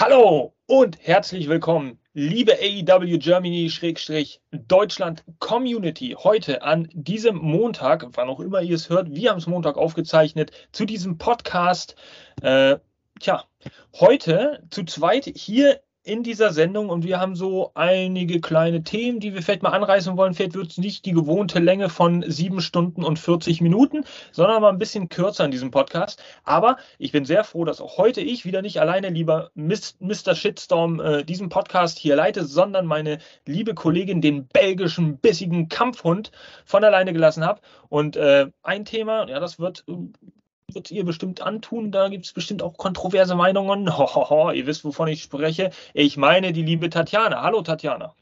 Hallo und herzlich willkommen, liebe AEW Germany-Deutschland Community. Heute an diesem Montag, wann auch immer ihr es hört, wir haben es Montag aufgezeichnet, zu diesem Podcast. Äh, tja, heute zu zweit hier in dieser Sendung und wir haben so einige kleine Themen, die wir vielleicht mal anreißen wollen. Vielleicht wird es nicht die gewohnte Länge von sieben Stunden und 40 Minuten, sondern mal ein bisschen kürzer in diesem Podcast. Aber ich bin sehr froh, dass auch heute ich wieder nicht alleine, lieber Mr. Shitstorm, äh, diesen Podcast hier leite, sondern meine liebe Kollegin, den belgischen bissigen Kampfhund, von alleine gelassen habe. Und äh, ein Thema, ja, das wird wird ihr bestimmt antun. Da gibt es bestimmt auch kontroverse Meinungen. Hohoho, ihr wisst, wovon ich spreche. Ich meine die liebe Tatjana. Hallo Tatjana.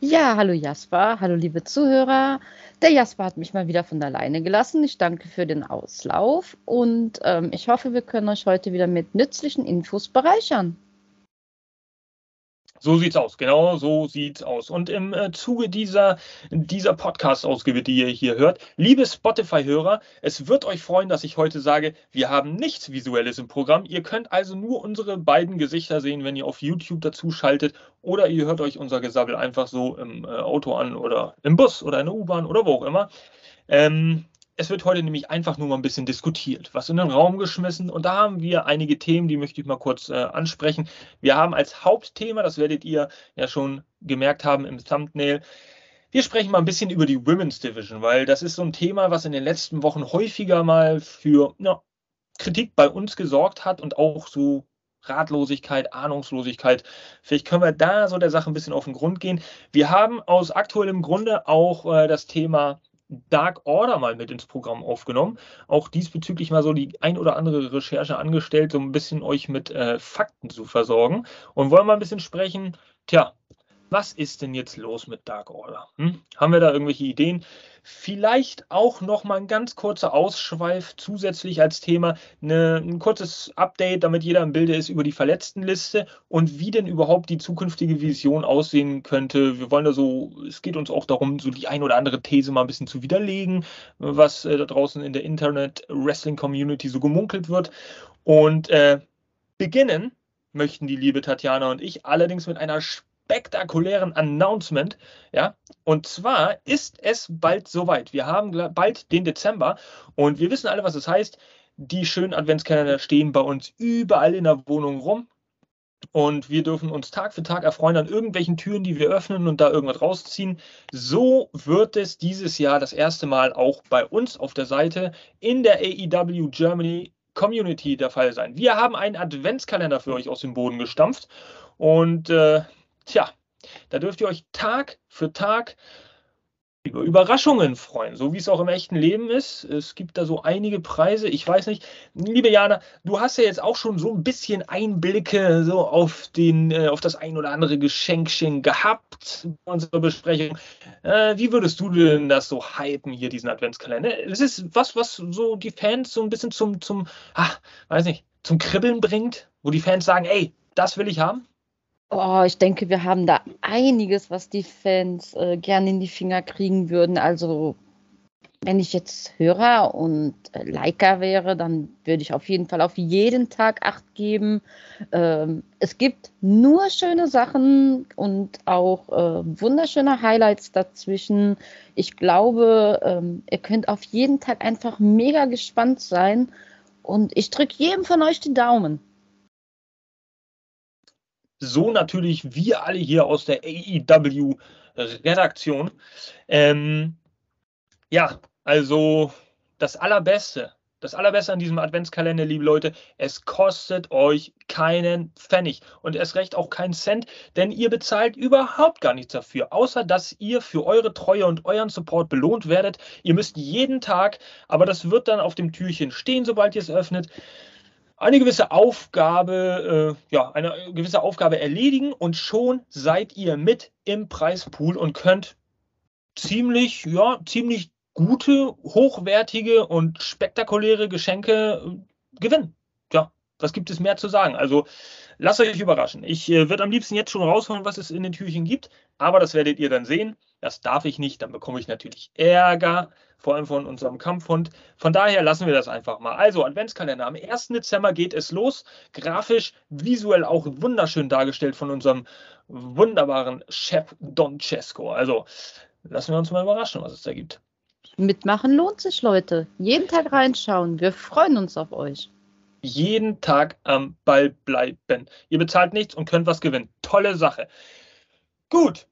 Ja, hallo Jasper, hallo liebe Zuhörer. Der Jasper hat mich mal wieder von alleine gelassen. Ich danke für den Auslauf und ähm, ich hoffe, wir können euch heute wieder mit nützlichen Infos bereichern. So sieht's aus, genau so sieht's aus. Und im äh, Zuge dieser, dieser Podcast-Ausgabe, die ihr hier hört, liebe Spotify-Hörer, es wird euch freuen, dass ich heute sage, wir haben nichts Visuelles im Programm. Ihr könnt also nur unsere beiden Gesichter sehen, wenn ihr auf YouTube dazu schaltet oder ihr hört euch unser Gesabbel einfach so im äh, Auto an oder im Bus oder in der U-Bahn oder wo auch immer. Ähm, es wird heute nämlich einfach nur mal ein bisschen diskutiert, was in den Raum geschmissen. Und da haben wir einige Themen, die möchte ich mal kurz äh, ansprechen. Wir haben als Hauptthema, das werdet ihr ja schon gemerkt haben im Thumbnail, wir sprechen mal ein bisschen über die Women's Division, weil das ist so ein Thema, was in den letzten Wochen häufiger mal für ja, Kritik bei uns gesorgt hat und auch so Ratlosigkeit, Ahnungslosigkeit. Vielleicht können wir da so der Sache ein bisschen auf den Grund gehen. Wir haben aus aktuellem Grunde auch äh, das Thema Dark Order mal mit ins Programm aufgenommen. Auch diesbezüglich mal so die ein oder andere Recherche angestellt, so ein bisschen euch mit äh, Fakten zu versorgen. Und wollen mal ein bisschen sprechen, tja, was ist denn jetzt los mit Dark Order? Hm? Haben wir da irgendwelche Ideen? Vielleicht auch noch mal ein ganz kurzer Ausschweif zusätzlich als Thema, eine, ein kurzes Update, damit jeder im Bilde ist über die Verletztenliste und wie denn überhaupt die zukünftige Vision aussehen könnte. Wir wollen da so, es geht uns auch darum, so die ein oder andere These mal ein bisschen zu widerlegen, was äh, da draußen in der Internet-Wrestling-Community so gemunkelt wird. Und äh, beginnen möchten die liebe Tatjana und ich allerdings mit einer spektakulären Announcement. Ja, und zwar ist es bald soweit. Wir haben bald den Dezember und wir wissen alle, was es das heißt. Die schönen Adventskalender stehen bei uns überall in der Wohnung rum. Und wir dürfen uns Tag für Tag erfreuen an irgendwelchen Türen, die wir öffnen und da irgendwas rausziehen. So wird es dieses Jahr das erste Mal auch bei uns auf der Seite in der AEW Germany Community der Fall sein. Wir haben einen Adventskalender für euch aus dem Boden gestampft und äh, Tja, da dürft ihr euch Tag für Tag über Überraschungen freuen, so wie es auch im echten Leben ist. Es gibt da so einige Preise. Ich weiß nicht, liebe Jana, du hast ja jetzt auch schon so ein bisschen Einblicke so auf den, äh, auf das ein oder andere Geschenkchen gehabt bei unserer Besprechung. Äh, wie würdest du denn das so hypen hier diesen Adventskalender? Es ist was, was so die Fans so ein bisschen zum, zum, ach, weiß nicht, zum Kribbeln bringt, wo die Fans sagen, ey, das will ich haben. Oh, ich denke, wir haben da einiges, was die Fans äh, gerne in die Finger kriegen würden. Also, wenn ich jetzt Hörer und äh, Liker wäre, dann würde ich auf jeden Fall auf jeden Tag Acht geben. Ähm, es gibt nur schöne Sachen und auch äh, wunderschöne Highlights dazwischen. Ich glaube, ähm, ihr könnt auf jeden Tag einfach mega gespannt sein. Und ich drücke jedem von euch die Daumen so natürlich wir alle hier aus der AEW-Redaktion. Ähm, ja, also das Allerbeste, das Allerbeste an diesem Adventskalender, liebe Leute, es kostet euch keinen Pfennig und erst recht auch keinen Cent, denn ihr bezahlt überhaupt gar nichts dafür, außer dass ihr für eure Treue und euren Support belohnt werdet. Ihr müsst jeden Tag, aber das wird dann auf dem Türchen stehen, sobald ihr es öffnet, eine gewisse Aufgabe, äh, ja, eine gewisse Aufgabe erledigen und schon seid ihr mit im Preispool und könnt ziemlich, ja, ziemlich gute, hochwertige und spektakuläre Geschenke äh, gewinnen. Ja, Was gibt es mehr zu sagen? Also lasst euch überraschen. Ich äh, würde am liebsten jetzt schon raushauen, was es in den Türchen gibt, aber das werdet ihr dann sehen. Das darf ich nicht, dann bekomme ich natürlich Ärger, vor allem von unserem Kampfhund. Von daher lassen wir das einfach mal. Also Adventskalender. Am 1. Dezember geht es los. Grafisch, visuell auch wunderschön dargestellt von unserem wunderbaren Chef Don Cesco. Also lassen wir uns mal überraschen, was es da gibt. Mitmachen lohnt sich, Leute. Jeden Tag reinschauen. Wir freuen uns auf euch jeden Tag am Ball bleiben. Ihr bezahlt nichts und könnt was gewinnen. Tolle Sache. Gut,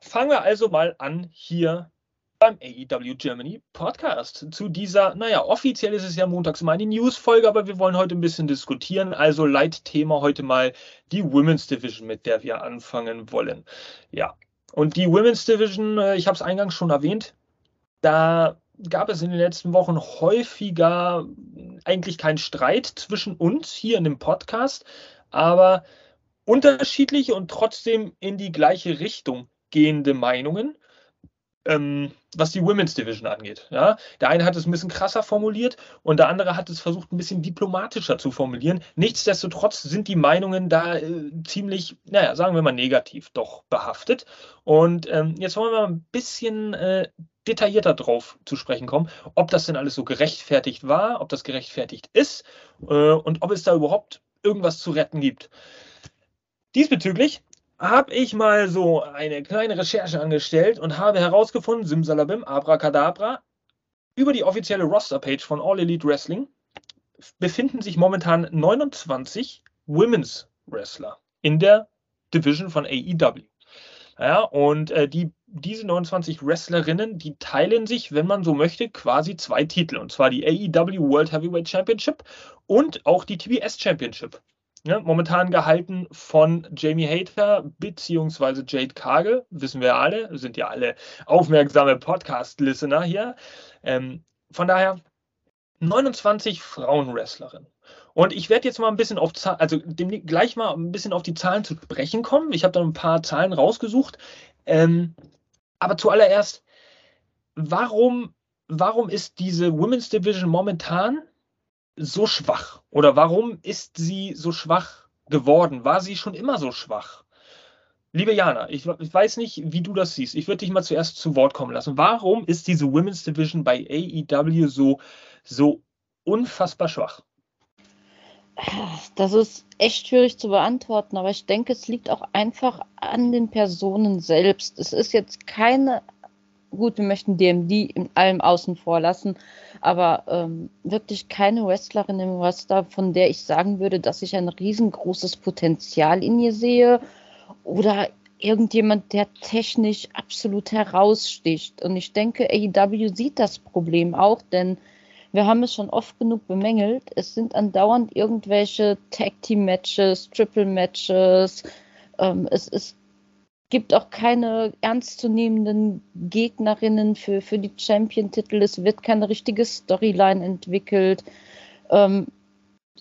fangen wir also mal an hier beim AEW Germany Podcast. Zu dieser, naja, offiziell ist es ja montags mal eine News-Folge, aber wir wollen heute ein bisschen diskutieren. Also Leitthema heute mal die Women's Division, mit der wir anfangen wollen. Ja, und die Women's Division, äh, ich habe es eingangs schon erwähnt, da gab es in den letzten Wochen häufiger eigentlich keinen Streit zwischen uns hier in dem Podcast, aber unterschiedliche und trotzdem in die gleiche Richtung gehende Meinungen, ähm, was die Women's Division angeht. Ja? Der eine hat es ein bisschen krasser formuliert und der andere hat es versucht, ein bisschen diplomatischer zu formulieren. Nichtsdestotrotz sind die Meinungen da äh, ziemlich, naja, sagen wir mal negativ doch behaftet. Und ähm, jetzt wollen wir mal ein bisschen äh, detaillierter drauf zu sprechen kommen, ob das denn alles so gerechtfertigt war, ob das gerechtfertigt ist äh, und ob es da überhaupt irgendwas zu retten gibt. Diesbezüglich habe ich mal so eine kleine Recherche angestellt und habe herausgefunden, Simsalabim, Abracadabra, über die offizielle Roster-Page von All Elite Wrestling befinden sich momentan 29 Women's Wrestler in der Division von AEW. Ja, und äh, die, diese 29 Wrestlerinnen, die teilen sich, wenn man so möchte, quasi zwei Titel. Und zwar die AEW World Heavyweight Championship und auch die TBS Championship. Ja, momentan gehalten von Jamie Hater bzw. Jade Cargill, wissen wir alle, sind ja alle aufmerksame Podcast-Listener hier. Ähm, von daher 29 Frauenwrestlerinnen. Und ich werde jetzt mal ein bisschen auf also dem, gleich mal ein bisschen auf die Zahlen zu sprechen kommen. Ich habe da ein paar Zahlen rausgesucht. Ähm, aber zuallererst, warum, warum ist diese Women's Division momentan so schwach? Oder warum ist sie so schwach geworden? War sie schon immer so schwach? Liebe Jana, ich, ich, weiß nicht, wie du das siehst. Ich würde dich mal zuerst zu Wort kommen lassen. Warum ist diese Women's Division bei AEW so, so unfassbar schwach? Das ist echt schwierig zu beantworten, aber ich denke, es liegt auch einfach an den Personen selbst. Es ist jetzt keine, gut, wir möchten DMD in allem außen vor lassen, aber ähm, wirklich keine Wrestlerin im Roster, von der ich sagen würde, dass ich ein riesengroßes Potenzial in ihr sehe oder irgendjemand, der technisch absolut heraussticht. Und ich denke, AEW sieht das Problem auch, denn wir haben es schon oft genug bemängelt. Es sind andauernd irgendwelche Tag-Team-Matches, Triple-Matches. Ähm, es, es gibt auch keine ernstzunehmenden Gegnerinnen für, für die Champion-Titel. Es wird keine richtige Storyline entwickelt. Ähm,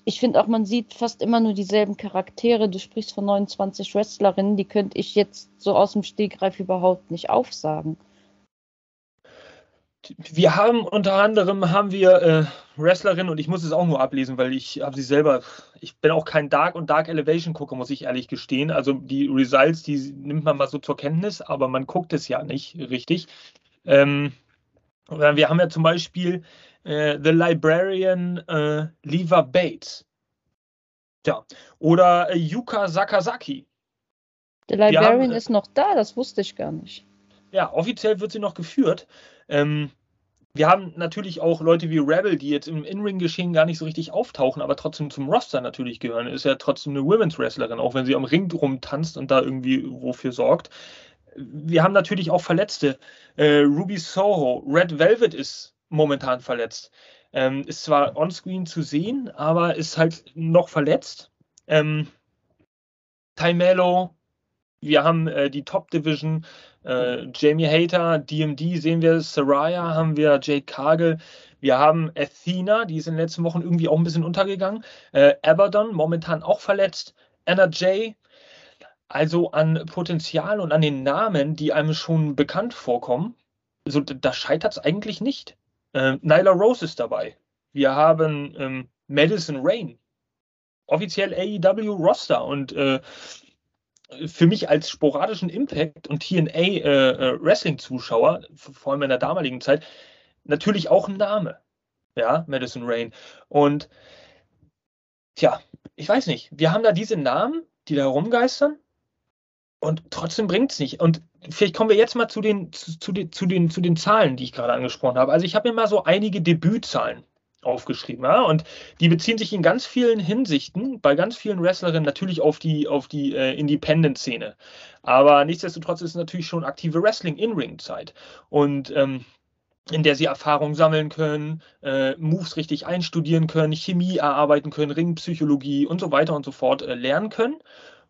ich finde auch, man sieht fast immer nur dieselben Charaktere. Du sprichst von 29 Wrestlerinnen, die könnte ich jetzt so aus dem Stegreif überhaupt nicht aufsagen wir haben unter anderem haben wir äh, Wrestlerinnen und ich muss es auch nur ablesen, weil ich habe sie selber, ich bin auch kein Dark und Dark Elevation Gucker, muss ich ehrlich gestehen. Also die Results, die nimmt man mal so zur Kenntnis, aber man guckt es ja nicht richtig. Ähm, wir haben ja zum Beispiel äh, The Librarian äh, Leva Bates. Ja. Oder äh, Yuka Sakazaki. The Librarian haben, ist noch da, das wusste ich gar nicht. Ja, offiziell wird sie noch geführt. Ähm, wir haben natürlich auch Leute wie Rebel, die jetzt im In-Ring-Geschehen gar nicht so richtig auftauchen, aber trotzdem zum Roster natürlich gehören. Ist ja trotzdem eine Women's Wrestlerin, auch wenn sie am Ring rumtanzt und da irgendwie wofür sorgt. Wir haben natürlich auch Verletzte. Äh, Ruby Soho, Red Velvet ist momentan verletzt. Ähm, ist zwar onscreen zu sehen, aber ist halt noch verletzt. Ähm, Ty Mello, wir haben äh, die Top Division, äh, Jamie Hater, DMD sehen wir, Saraya haben wir, Jade Cargill, wir haben Athena, die ist in den letzten Wochen irgendwie auch ein bisschen untergegangen, äh, Abaddon, momentan auch verletzt, Anna J. Also an Potenzial und an den Namen, die einem schon bekannt vorkommen, also da scheitert es eigentlich nicht. Äh, Nyla Rose ist dabei. Wir haben ähm, Madison Rain, offiziell AEW Roster und äh, für mich als sporadischen Impact und TNA äh, äh, vor allem in der damaligen Zeit, natürlich auch ein Name. Ja, Madison Rain. Und tja, ich weiß nicht, wir haben da diese Namen, die da rumgeistern und trotzdem bringt es nicht. Und vielleicht kommen wir jetzt mal zu den, zu, zu, den, zu, den, zu den Zahlen, die ich gerade angesprochen habe. Also ich habe mir mal so einige Debützahlen aufgeschrieben. Ja? Und die beziehen sich in ganz vielen Hinsichten, bei ganz vielen Wrestlerinnen natürlich auf die, auf die äh, Independent-Szene. Aber nichtsdestotrotz ist es natürlich schon aktive Wrestling-In-Ring-Zeit. Und ähm, in der sie Erfahrung sammeln können, äh, Moves richtig einstudieren können, Chemie erarbeiten können, Ringpsychologie und so weiter und so fort äh, lernen können.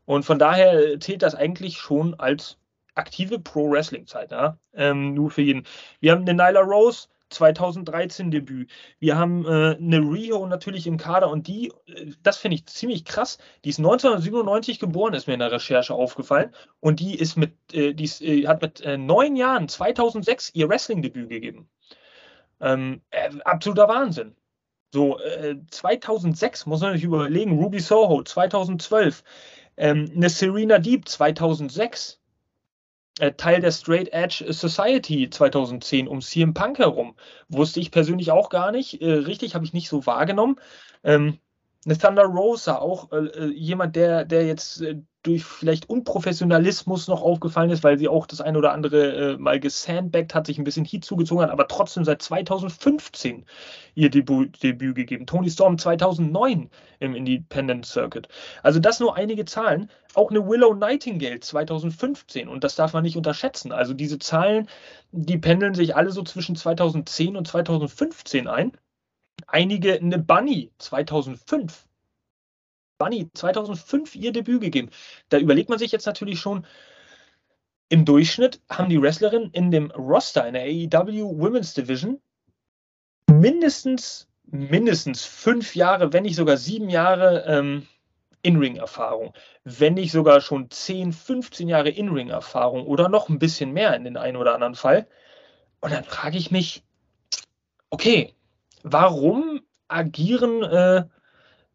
Und von daher zählt das eigentlich schon als aktive Pro-Wrestling-Zeit. Ja? Ähm, nur für jeden. Wir haben eine Nyla Rose, 2013 Debüt. Wir haben äh, eine Rio natürlich im Kader und die, äh, das finde ich ziemlich krass, die ist 1997 geboren, ist mir in der Recherche aufgefallen und die ist mit, äh, die ist, äh, hat mit äh, neun Jahren 2006 ihr Wrestling-Debüt gegeben. Ähm, äh, absoluter Wahnsinn. So, 2006 muss man sich überlegen, Ruby Soho 2012, ähm, eine Serena Deep 2006, äh, Teil der Straight Edge Society 2010 um CM Punk herum. Wusste ich persönlich auch gar nicht. Äh, richtig, habe ich nicht so wahrgenommen. Ähm, eine Thunder Rosa, auch äh, äh, jemand, der, der jetzt äh, durch vielleicht Unprofessionalismus noch aufgefallen ist, weil sie auch das eine oder andere äh, mal gesandbaggt hat, sich ein bisschen Heat zugezogen hat, aber trotzdem seit 2015 ihr Debüt, Debüt gegeben. Tony Storm 2009 im Independent Circuit. Also das nur einige Zahlen. Auch eine Willow Nightingale 2015 und das darf man nicht unterschätzen. Also diese Zahlen, die pendeln sich alle so zwischen 2010 und 2015 ein. Einige eine Bunny 2005 Bunny 2005 ihr Debüt gegeben. Da überlegt man sich jetzt natürlich schon, im Durchschnitt haben die Wrestlerinnen in dem Roster in der AEW Women's Division mindestens, mindestens fünf Jahre, wenn nicht sogar sieben Jahre ähm, In-Ring-Erfahrung. Wenn nicht sogar schon 10, 15 Jahre In-Ring-Erfahrung oder noch ein bisschen mehr in den einen oder anderen Fall. Und dann frage ich mich, okay, warum agieren äh,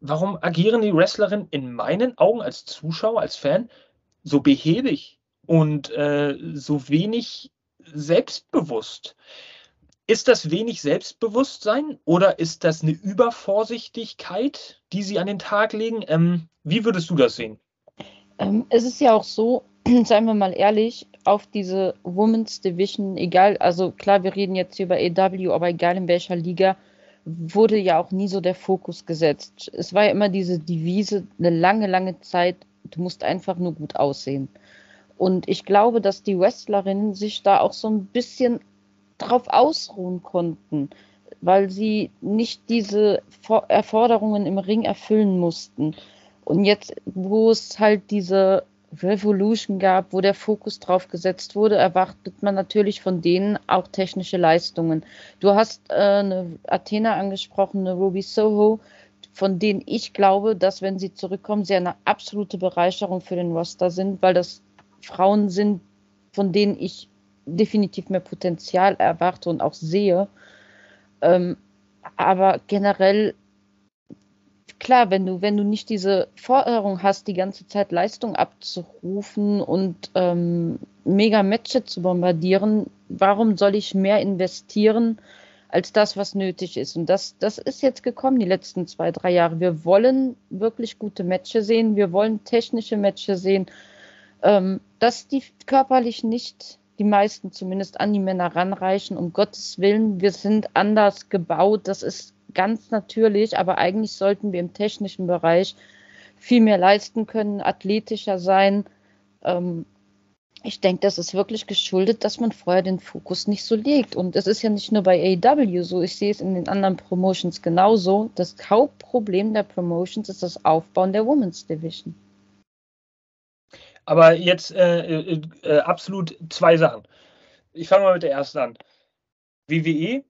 warum agieren die Wrestlerinnen in meinen Augen als Zuschauer, als Fan so behäbig und äh, so wenig selbstbewusst? Ist das wenig Selbstbewusstsein oder ist das eine Übervorsichtigkeit, die sie an den Tag legen? Ähm, wie würdest du das sehen? Ähm, es ist ja auch so, seien wir mal ehrlich, auf diese Women's Division, egal, also klar, wir reden jetzt hier über AW, aber egal in welcher Liga, wurde ja auch nie so der Fokus gesetzt. Es war ja immer diese Devise, eine lange, lange Zeit, du musst einfach nur gut aussehen. Und ich glaube, dass die Wrestlerinnen sich da auch so ein bisschen drauf ausruhen konnten, weil sie nicht diese Erforderungen im Ring erfüllen mussten. Und jetzt, wo es halt diese Revolution gab, wo der Fokus drauf gesetzt wurde, erwartet man natürlich von denen auch technische Leistungen. Du hast äh, eine Athena angesprochen, eine Ruby Soho, von denen ich glaube, dass wenn sie zurückkommen, sie eine absolute Bereicherung für den Roster sind, weil das Frauen sind, von denen ich definitiv mehr Potenzial erwarte und auch sehe. Ähm, aber generell klar, wenn du, wenn du nicht diese Forderung hast, die ganze Zeit Leistung abzurufen und ähm, mega Matches zu bombardieren, warum soll ich mehr investieren als das, was nötig ist? Und das, das ist jetzt gekommen die letzten zwei, drei Jahre. Wir wollen wirklich gute Matches sehen, wir wollen technische Matches sehen, ähm, dass die körperlich nicht die meisten zumindest an die Männer ranreichen. Um Gottes Willen, wir sind anders gebaut. Das ist ganz natürlich, aber eigentlich sollten wir im technischen Bereich viel mehr leisten können, athletischer sein. Ähm, ich denke, das ist wirklich geschuldet, dass man vorher den Fokus nicht so legt. Und es ist ja nicht nur bei AEW so, ich sehe es in den anderen Promotions genauso. Das Hauptproblem der Promotions ist das Aufbauen der Women's Division. Aber jetzt äh, äh, äh absolut zwei Sachen. Ich fange mal mit der ersten an. WWE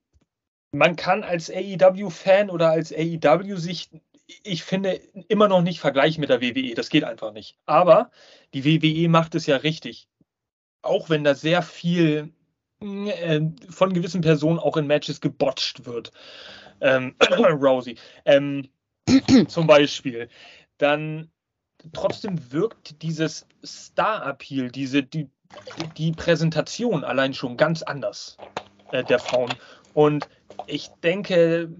man kann als AEW-Fan oder als AEW sich, ich finde, immer noch nicht vergleichen mit der WWE. Das geht einfach nicht. Aber die WWE macht es ja richtig. Auch wenn da sehr viel äh, von gewissen Personen auch in Matches gebotcht wird. Ähm, Rousey. Ähm, zum Beispiel. dann trotzdem wirkt dieses Star-Appeal, diese, die, die Präsentation allein schon ganz anders äh, der Frauen. Und ich denke,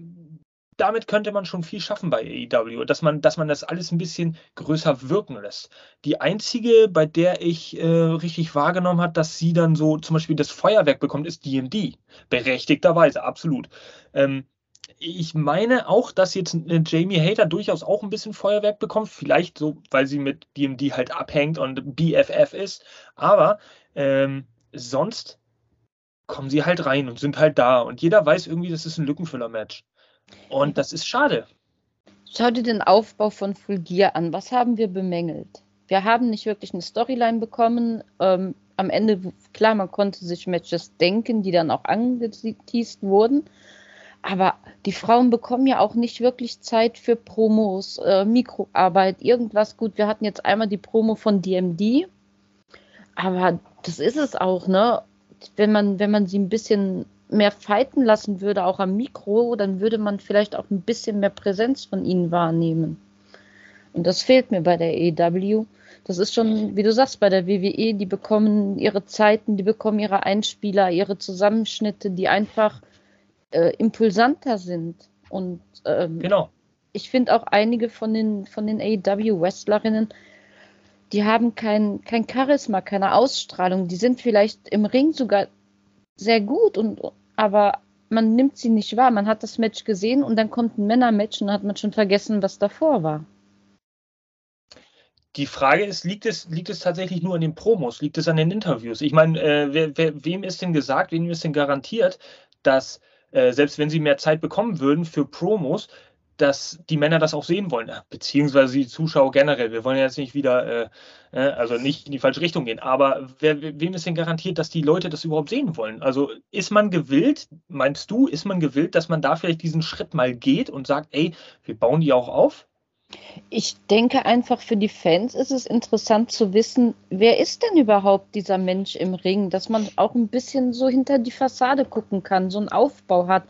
damit könnte man schon viel schaffen bei AEW, dass man, dass man das alles ein bisschen größer wirken lässt. Die einzige, bei der ich äh, richtig wahrgenommen habe, dass sie dann so zum Beispiel das Feuerwerk bekommt, ist DMD. Berechtigterweise, absolut. Ähm, ich meine auch, dass jetzt Jamie Hater durchaus auch ein bisschen Feuerwerk bekommt. Vielleicht so, weil sie mit DMD halt abhängt und BFF ist. Aber ähm, sonst kommen sie halt rein und sind halt da. Und jeder weiß irgendwie, das ist ein Lückenfüller-Match. Und das ist schade. Schau dir den Aufbau von Full Gear an. Was haben wir bemängelt? Wir haben nicht wirklich eine Storyline bekommen. Ähm, am Ende, klar, man konnte sich Matches denken, die dann auch angeteased wurden. Aber die Frauen bekommen ja auch nicht wirklich Zeit für Promos, äh, Mikroarbeit, irgendwas. Gut, wir hatten jetzt einmal die Promo von DMD. Aber das ist es auch, ne? Wenn man, wenn man sie ein bisschen mehr fighten lassen würde, auch am Mikro, dann würde man vielleicht auch ein bisschen mehr Präsenz von ihnen wahrnehmen. Und das fehlt mir bei der EW. Das ist schon, wie du sagst, bei der WWE, die bekommen ihre Zeiten, die bekommen ihre Einspieler, ihre Zusammenschnitte, die einfach äh, impulsanter sind. Und ähm, genau. ich finde auch einige von den, von den AEW-Wrestlerinnen, die haben kein, kein Charisma, keine Ausstrahlung. Die sind vielleicht im Ring sogar sehr gut, und, aber man nimmt sie nicht wahr. Man hat das Match gesehen und dann kommt ein Männermatch und dann hat man schon vergessen, was davor war. Die Frage ist, liegt es, liegt es tatsächlich nur an den Promos? Liegt es an den Interviews? Ich meine, äh, wer, wer, wem ist denn gesagt, wem ist denn garantiert, dass äh, selbst wenn sie mehr Zeit bekommen würden für Promos, dass die Männer das auch sehen wollen, beziehungsweise die Zuschauer generell. Wir wollen jetzt nicht wieder, äh, äh, also nicht in die falsche Richtung gehen, aber wer, wem ist denn garantiert, dass die Leute das überhaupt sehen wollen? Also ist man gewillt, meinst du, ist man gewillt, dass man da vielleicht diesen Schritt mal geht und sagt, ey, wir bauen die auch auf? Ich denke einfach, für die Fans ist es interessant zu wissen, wer ist denn überhaupt dieser Mensch im Ring, dass man auch ein bisschen so hinter die Fassade gucken kann, so einen Aufbau hat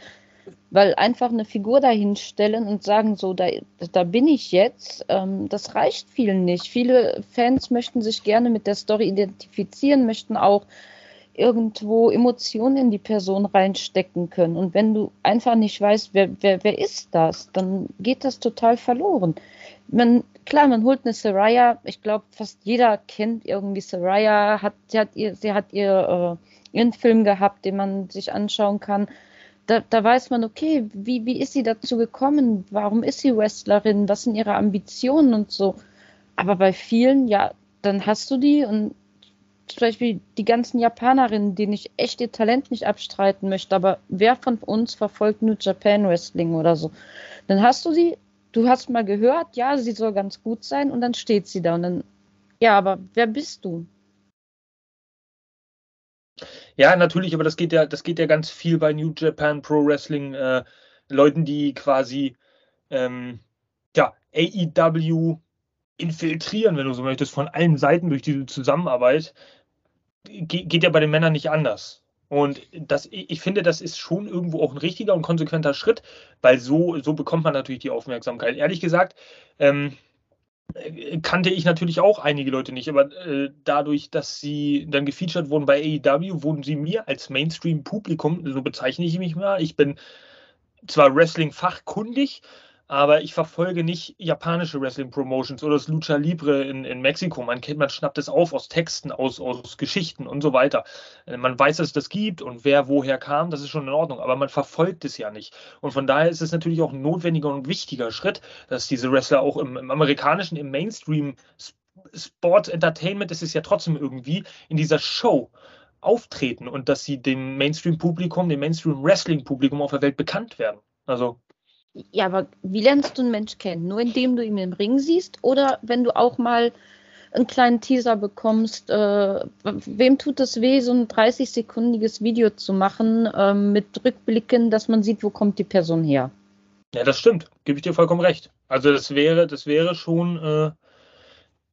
weil einfach eine Figur dahinstellen und sagen, so, da, da bin ich jetzt, ähm, das reicht vielen nicht. Viele Fans möchten sich gerne mit der Story identifizieren, möchten auch irgendwo Emotionen in die Person reinstecken können. Und wenn du einfach nicht weißt, wer, wer, wer ist das, dann geht das total verloren. Man, klar, man holt eine Saraya, ich glaube, fast jeder kennt irgendwie Saraya, hat, sie hat, ihr, sie hat ihr, äh, ihren Film gehabt, den man sich anschauen kann da, da weiß man, okay, wie, wie ist sie dazu gekommen? Warum ist sie Wrestlerin? Was sind ihre Ambitionen und so? Aber bei vielen, ja, dann hast du die und zum Beispiel die ganzen Japanerinnen, denen ich echt ihr Talent nicht abstreiten möchte, aber wer von uns verfolgt New Japan Wrestling oder so? Dann hast du sie, du hast mal gehört, ja, sie soll ganz gut sein und dann steht sie da und dann, ja, aber wer bist du? Ja, natürlich, aber das geht ja, das geht ja ganz viel bei New Japan Pro Wrestling, äh, Leuten, die quasi ähm, ja, AEW infiltrieren, wenn du so möchtest, von allen Seiten durch diese Zusammenarbeit, Ge geht ja bei den Männern nicht anders. Und das, ich finde, das ist schon irgendwo auch ein richtiger und konsequenter Schritt, weil so, so bekommt man natürlich die Aufmerksamkeit. Ehrlich gesagt, ähm, kannte ich natürlich auch einige Leute nicht, aber äh, dadurch, dass sie dann gefeatured wurden bei AEW, wurden sie mir als Mainstream-Publikum, so bezeichne ich mich mal, ich bin zwar Wrestling-fachkundig, aber ich verfolge nicht japanische Wrestling-Promotions oder das Lucha Libre in, in Mexiko. Man kennt, man schnappt es auf aus Texten, aus, aus Geschichten und so weiter. Äh, man weiß, dass es das gibt und wer woher kam, das ist schon in Ordnung, aber man verfolgt es ja nicht. Und von daher ist es natürlich auch ein notwendiger und wichtiger Schritt, dass diese Wrestler auch im, im amerikanischen, im Mainstream Sport Entertainment ist es ja trotzdem irgendwie in dieser Show auftreten und dass sie dem Mainstream-Publikum, dem Mainstream-Wrestling-Publikum auf der Welt bekannt werden. Also ja, aber wie lernst du einen Mensch kennen? Nur indem du ihn im Ring siehst oder wenn du auch mal einen kleinen Teaser bekommst, äh, wem tut es weh, so ein 30-sekundiges Video zu machen äh, mit Rückblicken, dass man sieht, wo kommt die Person her? Ja, das stimmt. Gebe ich dir vollkommen recht. Also das wäre, das wäre schon, äh,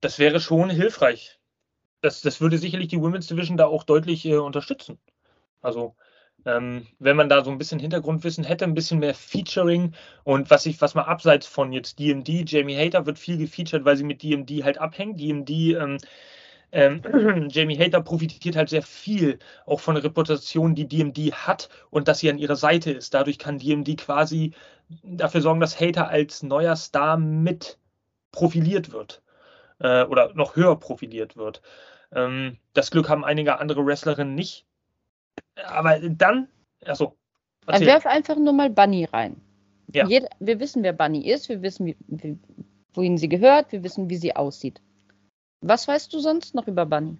das wäre schon hilfreich. Das, das würde sicherlich die Women's Division da auch deutlich äh, unterstützen. Also Ähm, wenn man da so ein bisschen Hintergrundwissen hätte, ein bisschen mehr Featuring und was ich, was mal abseits von jetzt DMD, Jamie Hater wird viel gefeatured, weil sie mit DMD halt abhängt. DMD, ähm, ähm, Jamie Hater profitiert halt sehr viel auch von der Reputation, die DMD hat und dass sie an ihrer Seite ist. Dadurch kann DMD quasi dafür sorgen, dass Hater als neuer Star mit profiliert wird äh, oder noch höher profiliert wird. Ähm, das Glück haben einige andere Wrestlerinnen nicht. Aber dann, achso. Dann werf einfach nur mal Bunny rein. Ja. Jeder, wir wissen, wer Bunny ist, wir wissen, wie, wie, wohin sie gehört, wir wissen, wie sie aussieht. Was weißt du sonst noch über Bunny?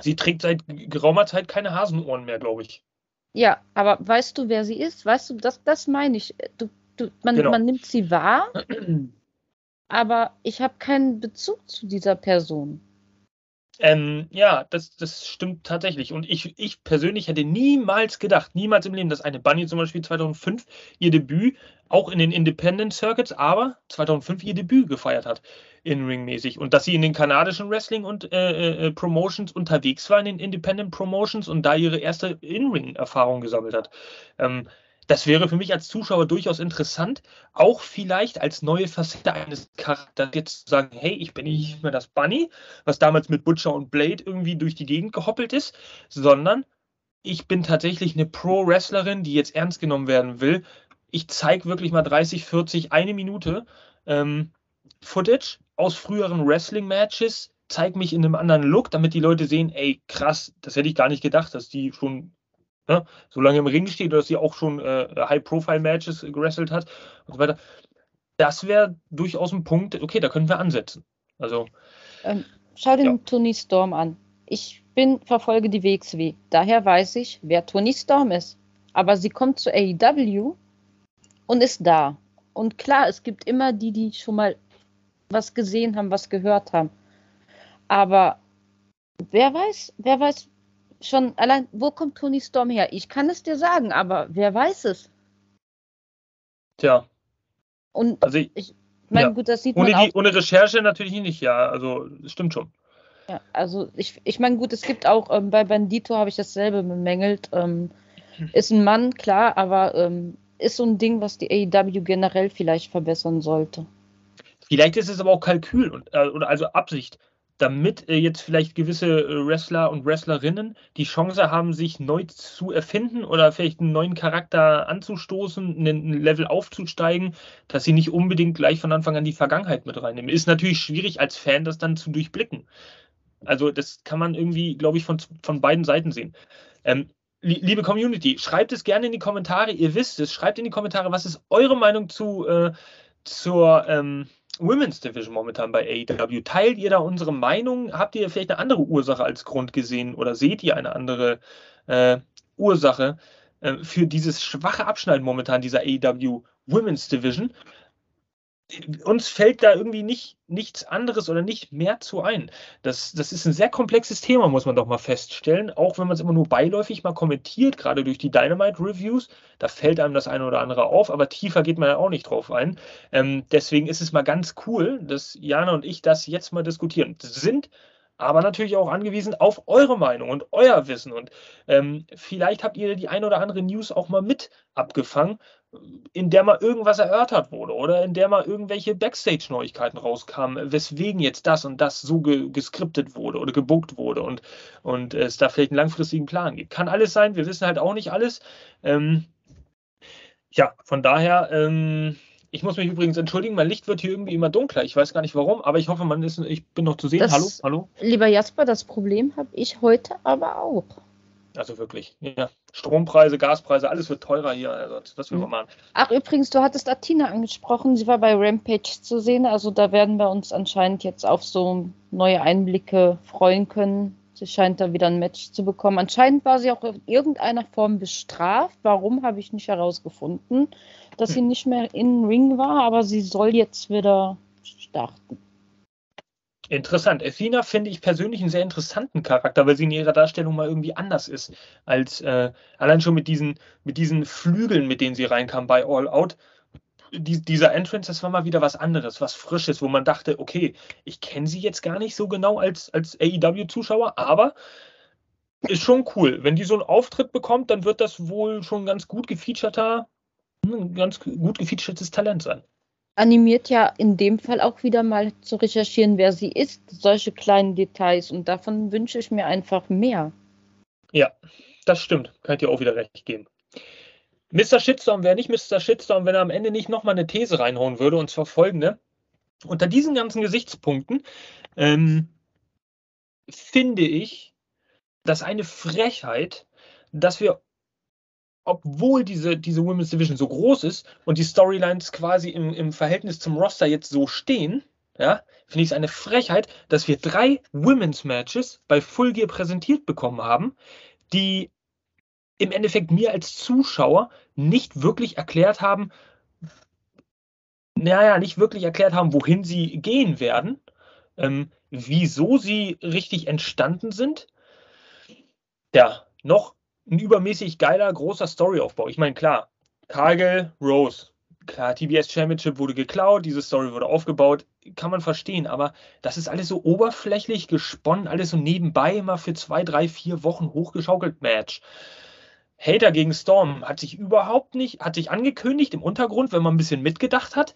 Sie trägt seit geraumer Zeit keine Hasenohren mehr, glaube ich. Ja, aber weißt du, wer sie ist? Weißt du, das, das meine ich. Du, du, man, Genau. man nimmt sie wahr, aber ich habe keinen Bezug zu dieser Person. Ähm, ja, das, das stimmt tatsächlich. Und ich, ich persönlich hätte niemals gedacht, niemals im Leben, dass eine Bunny zum Beispiel 2005 ihr Debüt auch in den Independent Circuits, aber 2005 ihr Debüt gefeiert hat, in-ring-mäßig. Und dass sie in den kanadischen Wrestling und äh, äh, Promotions unterwegs war, in den Independent Promotions und da ihre erste In-ring-Erfahrung gesammelt hat. Ähm, das wäre für mich als Zuschauer durchaus interessant, auch vielleicht als neue Facette eines Charakters jetzt zu sagen, hey, ich bin nicht mehr das Bunny, was damals mit Butcher und Blade irgendwie durch die Gegend gehoppelt ist, sondern ich bin tatsächlich eine Pro-Wrestlerin, die jetzt ernst genommen werden will. Ich zeige wirklich mal 30, 40, eine Minute ähm, Footage aus früheren Wrestling-Matches, zeige mich in einem anderen Look, damit die Leute sehen, ey, krass, das hätte ich gar nicht gedacht, dass die schon ne, so lange im Ring steht, dass sie auch schon äh, High-Profile-Matches gewrestelt hat und so weiter. Das wäre durchaus ein Punkt, okay, da können wir ansetzen. Also, Ähm, schau den Ja. Tony Storm an. Ich bin, verfolge die WXW. Daher weiß ich, wer Tony Storm ist. Aber sie kommt zu AEW und ist da. Und klar, es gibt immer die, die schon mal was gesehen haben, was gehört haben. Aber wer weiß, wer weiß schon allein, wo kommt Tony Storm her? Ich kann es dir sagen, aber wer weiß es? tja, Und also ich, ich meine, Ja. gut, das sieht ohne, man auch. die, ohne Recherche natürlich nicht, ja, also das stimmt schon. Ja, also ich, ich meine, gut, es gibt auch ähm, bei Bandito habe ich dasselbe bemängelt. Ähm, ist ein Mann, klar, aber ähm, ist so ein Ding, was die AEW generell vielleicht verbessern sollte. Vielleicht ist es aber auch Kalkül und, äh, oder also Absicht, damit äh, jetzt vielleicht gewisse äh, Wrestler und Wrestlerinnen die Chance haben, sich neu zu erfinden oder vielleicht einen neuen Charakter anzustoßen, einen ein Level aufzusteigen, dass sie nicht unbedingt gleich von Anfang an die Vergangenheit mit reinnehmen. Ist natürlich schwierig als Fan, das dann zu durchblicken. Also das kann man irgendwie, glaube ich, von, von beiden Seiten sehen. Ähm, li- liebe Community, schreibt es gerne in die Kommentare. Ihr wisst es, schreibt in die Kommentare, was ist eure Meinung zu äh, zur ähm, Women's Division momentan bei AEW. Teilt ihr da unsere Meinung? Habt ihr vielleicht eine andere Ursache als Grund gesehen oder seht ihr eine andere äh, Ursache äh, für dieses schwache Abschneiden momentan dieser AEW Women's Division? Uns fällt da irgendwie nicht, nichts anderes oder nicht mehr zu ein. Das, das ist ein sehr komplexes Thema, muss man doch mal feststellen. Auch wenn man es immer nur beiläufig mal kommentiert, gerade durch die Dynamite-Reviews, da fällt einem das eine oder andere auf, aber tiefer geht man ja auch nicht drauf ein. Ähm, deswegen ist es mal ganz cool, dass Jana und ich das jetzt mal diskutieren. Sind aber natürlich auch angewiesen auf eure Meinung und euer Wissen. Und ähm, vielleicht habt ihr die ein oder andere News auch mal mit abgefangen, in der mal irgendwas erörtert wurde oder in der mal irgendwelche Backstage-Neuigkeiten rauskamen, weswegen jetzt das und das so ge geskriptet wurde oder gebuckt wurde und, und es da vielleicht einen langfristigen Plan gibt. Kann alles sein, wir wissen halt auch nicht alles. Ähm, ja, von daher, ähm, ich muss mich übrigens entschuldigen, mein Licht wird hier irgendwie immer dunkler. Ich weiß gar nicht warum, aber ich hoffe, man ist, ich bin noch zu sehen. Das- hallo, hallo. Lieber Jasper, das Problem habe ich heute aber auch. Also wirklich, ja. Strompreise, Gaspreise, alles wird teurer hier. Also, was will man Mhm. machen? Ach, übrigens, du hattest Athena angesprochen. Sie war bei Rampage zu sehen. Also da werden wir uns anscheinend jetzt auf so neue Einblicke freuen können. Sie scheint da wieder ein Match zu bekommen. Anscheinend war sie auch in irgendeiner Form bestraft. Warum, habe ich nicht herausgefunden. Dass sie nicht mehr in Ring war, aber sie soll jetzt wieder starten. Interessant. Athena finde ich persönlich einen sehr interessanten Charakter, weil sie in ihrer Darstellung mal irgendwie anders ist. Als äh, allein schon mit diesen, mit diesen Flügeln, mit denen sie reinkam bei All Out. Die, dieser Entrance, das war mal wieder was anderes, was Frisches, wo man dachte, okay, ich kenne sie jetzt gar nicht so genau als, als AEW-Zuschauer, aber ist schon cool. Wenn die so einen Auftritt bekommt, dann wird das wohl schon ganz gut gefeaturter, ein ganz gut gefeaturtes Talent sein. Animiert ja in dem Fall auch wieder mal zu recherchieren, wer sie ist, solche kleinen Details. Und davon wünsche ich mir einfach mehr. Ja, das stimmt. Kann ich dir auch wieder recht geben. Mr. Shitstorm wäre nicht Mr. Shitstorm, wenn er am Ende nicht nochmal eine These reinhauen würde, und zwar folgende. Unter diesen ganzen Gesichtspunkten ähm, finde ich, das eine Frechheit, dass wir, obwohl diese, diese Women's Division so groß ist und die Storylines quasi im, im Verhältnis zum Roster jetzt so stehen, ja, finde ich es eine Frechheit, dass wir drei Women's Matches bei Full Gear präsentiert bekommen haben, die im Endeffekt mir als Zuschauer nicht wirklich erklärt haben, naja, nicht wirklich erklärt haben, wohin sie gehen werden, ähm, wieso sie richtig entstanden sind ja, noch ein übermäßig geiler, großer Storyaufbau. Ich meine, klar, Cargill, Rose, klar, TBS Championship wurde geklaut, diese Story wurde aufgebaut, kann man verstehen, aber das ist alles so oberflächlich gesponnen, alles so nebenbei immer für zwei, drei, vier Wochen hochgeschaukelt Match. Hater gegen Storm hat sich überhaupt nicht, hat sich angekündigt im Untergrund, wenn man ein bisschen mitgedacht hat,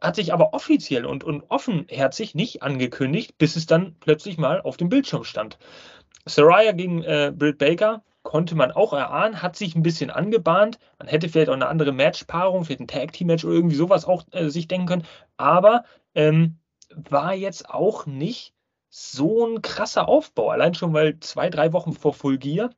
hat sich aber offiziell und, und offenherzig nicht angekündigt, bis es dann plötzlich mal auf dem Bildschirm stand. Saraya gegen äh, Britt Baker konnte man auch erahnen, hat sich ein bisschen angebahnt. Man hätte vielleicht auch eine andere Matchpaarung, vielleicht ein Tag-Team-Match oder irgendwie sowas auch äh, sich denken können. Aber ähm, war jetzt auch nicht so ein krasser Aufbau. Allein schon, weil zwei, drei Wochen vor Full Gear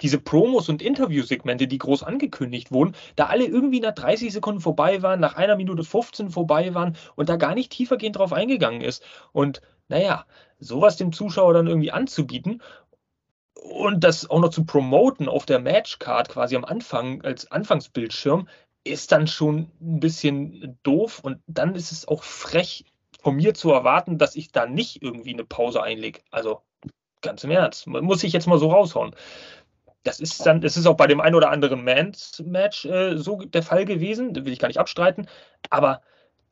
diese Promos und Interviewsegmente, die groß angekündigt wurden, da alle irgendwie nach 30 Sekunden vorbei waren, nach einer Minute 15 vorbei waren und da gar nicht tiefergehend drauf eingegangen ist. Und naja, sowas dem Zuschauer dann irgendwie anzubieten und das auch noch zu promoten auf der Matchcard quasi am Anfang als Anfangsbildschirm, ist dann schon ein bisschen doof und dann ist es auch frech von mir zu erwarten, dass ich da nicht irgendwie eine Pause einlege. Also ganz im Ernst, muss ich jetzt mal so raushauen. Das ist dann, das ist auch bei dem einen oder anderen Mans-Match äh, so der Fall gewesen, das will ich gar nicht abstreiten, aber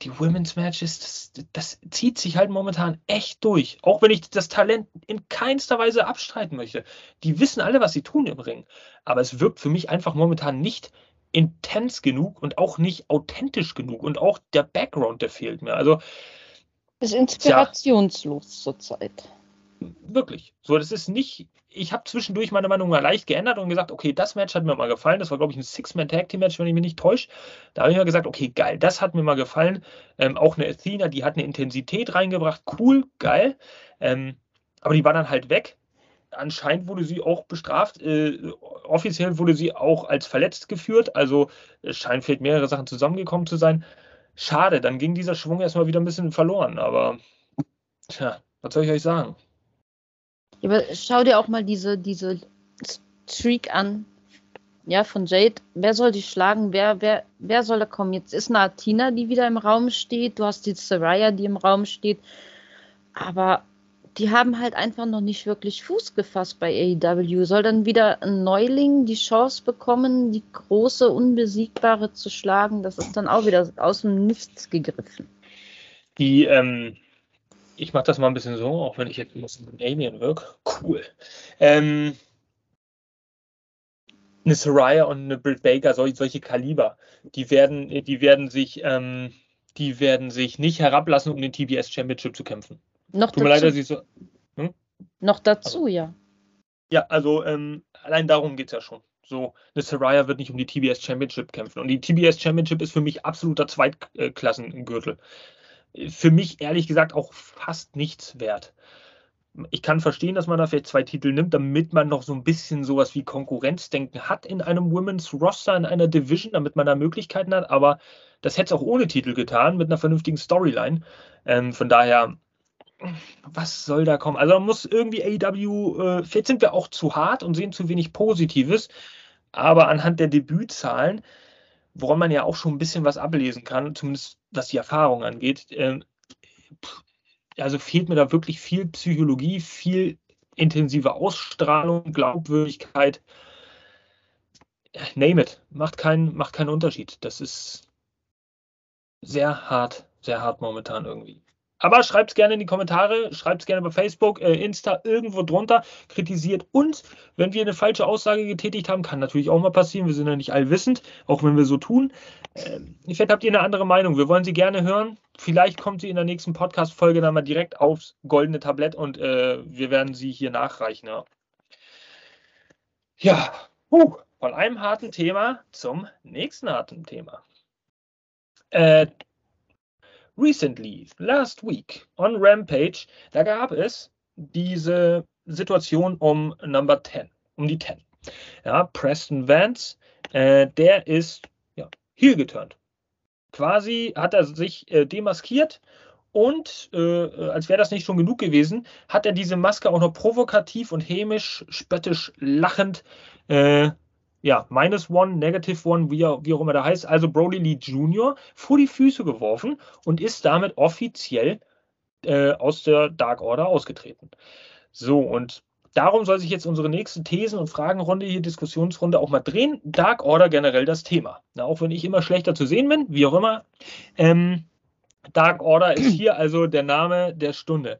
die Women's Matches, das, das, zieht sich halt momentan echt durch. Auch wenn ich das Talent in keinster Weise abstreiten möchte. Die wissen alle, was sie tun im Ring. Aber es wirkt für mich einfach momentan nicht intens genug und auch nicht authentisch genug. Und auch der Background, der fehlt mir. Also. Ist inspirationslos ja, zurzeit. Wirklich. So, das ist nicht ich habe zwischendurch meine Meinung mal leicht geändert und gesagt, okay, das Match hat mir mal gefallen. Das war, glaube ich, ein Six-Man-Tag-Team-Match, wenn ich mich nicht täusche. Da habe ich mir gesagt, okay, geil, das hat mir mal gefallen. Ähm, auch eine Athena, die hat eine Intensität reingebracht. Cool, geil. Ähm, aber die war dann halt weg. Anscheinend wurde sie auch bestraft. Äh, offiziell wurde sie auch als verletzt geführt. Also es scheinen vielleicht mehrere Sachen zusammengekommen zu sein. Schade, dann ging dieser Schwung erstmal wieder ein bisschen verloren. Aber, tja, was soll ich euch sagen? Ja, aber schau dir auch mal diese, diese Streak an. Ja, von Jade. Wer soll die schlagen? Wer, wer, wer soll da kommen? Jetzt ist eine Athena, die wieder im Raum steht. Du hast die Saraya, die im Raum steht. Aber die haben halt einfach noch nicht wirklich Fuß gefasst bei AEW. Soll dann wieder ein Neuling die Chance bekommen, die große, unbesiegbare zu schlagen? Das ist dann auch wieder aus dem Nichts gegriffen. Die, ähm, ich mache das mal ein bisschen so, auch wenn ich jetzt ein bisschen Alien wirke. Cool. Ähm, eine Soraya und eine Britt Baker, solche, Kaliber, die werden, die werden sich, ähm, die werden sich nicht herablassen, um den TBS Championship zu kämpfen. Noch Tut dazu. mir leid, dass ich so. Hm? Noch dazu, also, ja. Ja, also ähm, allein darum geht es ja schon. So, eine Saraya wird nicht um die TBS Championship kämpfen. Und die TBS Championship ist für mich absoluter Zweitklassengürtel für mich ehrlich gesagt auch fast nichts wert. Ich kann verstehen, dass man da vielleicht zwei Titel nimmt, damit man noch so ein bisschen sowas wie Konkurrenzdenken hat in einem Women's Roster, in einer Division, damit man da Möglichkeiten hat. Aber das hätte es auch ohne Titel getan, mit einer vernünftigen Storyline. Ähm, von daher, was soll da kommen? Also man muss irgendwie AEW, äh, vielleicht sind wir auch zu hart und sehen zu wenig Positives. Aber anhand der Debützahlen woran man ja auch schon ein bisschen was ablesen kann, zumindest was die Erfahrung angeht. Ähm, also fehlt mir da wirklich viel Psychologie, viel intensive Ausstrahlung, Glaubwürdigkeit. Name it. Macht keinen, macht keinen Unterschied. Das ist sehr hart, sehr hart momentan irgendwie. Aber schreibt es gerne in die Kommentare, schreibt es gerne bei Facebook, äh, Insta, irgendwo drunter, kritisiert uns. Wenn wir eine falsche Aussage getätigt haben, kann natürlich auch mal passieren. Wir sind ja nicht allwissend, auch wenn wir so tun. Äh, vielleicht habt ihr eine andere Meinung. Wir wollen sie gerne hören. Vielleicht kommt sie in der nächsten Podcast-Folge dann mal direkt aufs goldene Tablett und äh, wir werden sie hier nachreichen. Ja, ja uh, von einem harten Thema zum nächsten harten Thema. Äh, recently, last week, on Rampage, da gab es diese Situation um Number 10, um die 10. Ja, Preston Vance, äh, der ist ja, heel geturnt. Quasi hat er sich äh, demaskiert und äh, als wäre das nicht schon genug gewesen, hat er diese Maske auch noch provokativ und hämisch, spöttisch, lachend äh, ja, minus one, negative one, wie, wie auch immer der heißt, also Brody Lee Jr., vor die Füße geworfen und ist damit offiziell äh, aus der Dark Order ausgetreten. So, und darum soll sich jetzt unsere nächste Thesen- und Fragenrunde, hier Diskussionsrunde auch mal drehen. Dark Order generell das Thema. Na, auch wenn ich immer schlechter zu sehen bin, wie auch immer. Ähm, Dark Order ist hier also der Name der Stunde.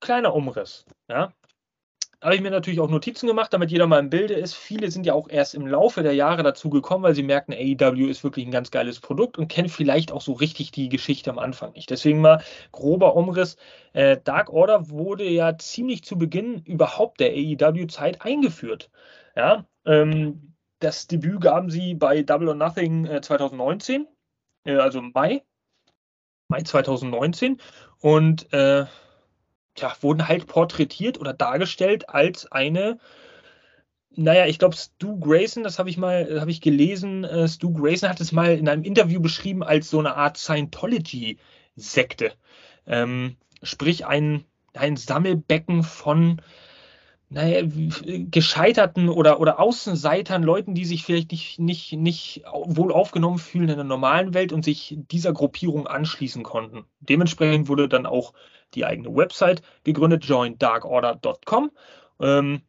Kleiner Umriss. Ja? Habe ich mir natürlich auch Notizen gemacht, damit jeder mal im Bilde ist. Viele sind ja auch erst im Laufe der Jahre dazu gekommen, weil sie merken, AEW ist wirklich ein ganz geiles Produkt und kennen vielleicht auch so richtig die Geschichte am Anfang nicht. Deswegen mal grober Umriss. Äh, Dark Order wurde ja ziemlich zu Beginn überhaupt der AEW-Zeit eingeführt. Ja, ähm, das Debüt gaben sie bei Double or Nothing äh, 2019, äh, also Mai, Mai 2019 und äh, ja, wurden halt porträtiert oder dargestellt als eine, naja, ich glaube, Stu Grayson, das habe ich mal, habe ich gelesen, äh, Stu Grayson hat es mal in einem Interview beschrieben als so eine Art Scientology-Sekte. Ähm, sprich, ein, ein Sammelbecken von naja, gescheiterten oder, oder Außenseitern, Leuten, die sich vielleicht nicht, nicht, nicht wohl aufgenommen fühlen in der normalen Welt und sich dieser Gruppierung anschließen konnten. Dementsprechend wurde dann auch die eigene Website gegründet, joindarkorder.com. Ähm,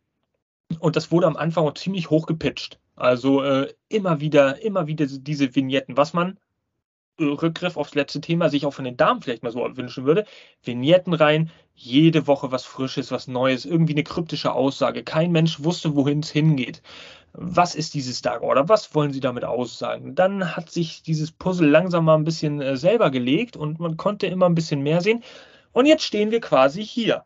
und das wurde am Anfang auch ziemlich hoch gepitcht. Also äh, immer wieder, immer wieder diese Vignetten, was man äh, Rückgriff aufs letzte Thema sich auch von den Damen vielleicht mal so wünschen würde. Vignetten rein, jede Woche was Frisches, was Neues, irgendwie eine kryptische Aussage. Kein Mensch wusste, wohin es hingeht. Was ist dieses Dark Order? Was wollen sie damit aussagen? Dann hat sich dieses Puzzle langsam mal ein bisschen äh, selber gelegt und man konnte immer ein bisschen mehr sehen. Und jetzt stehen wir quasi hier.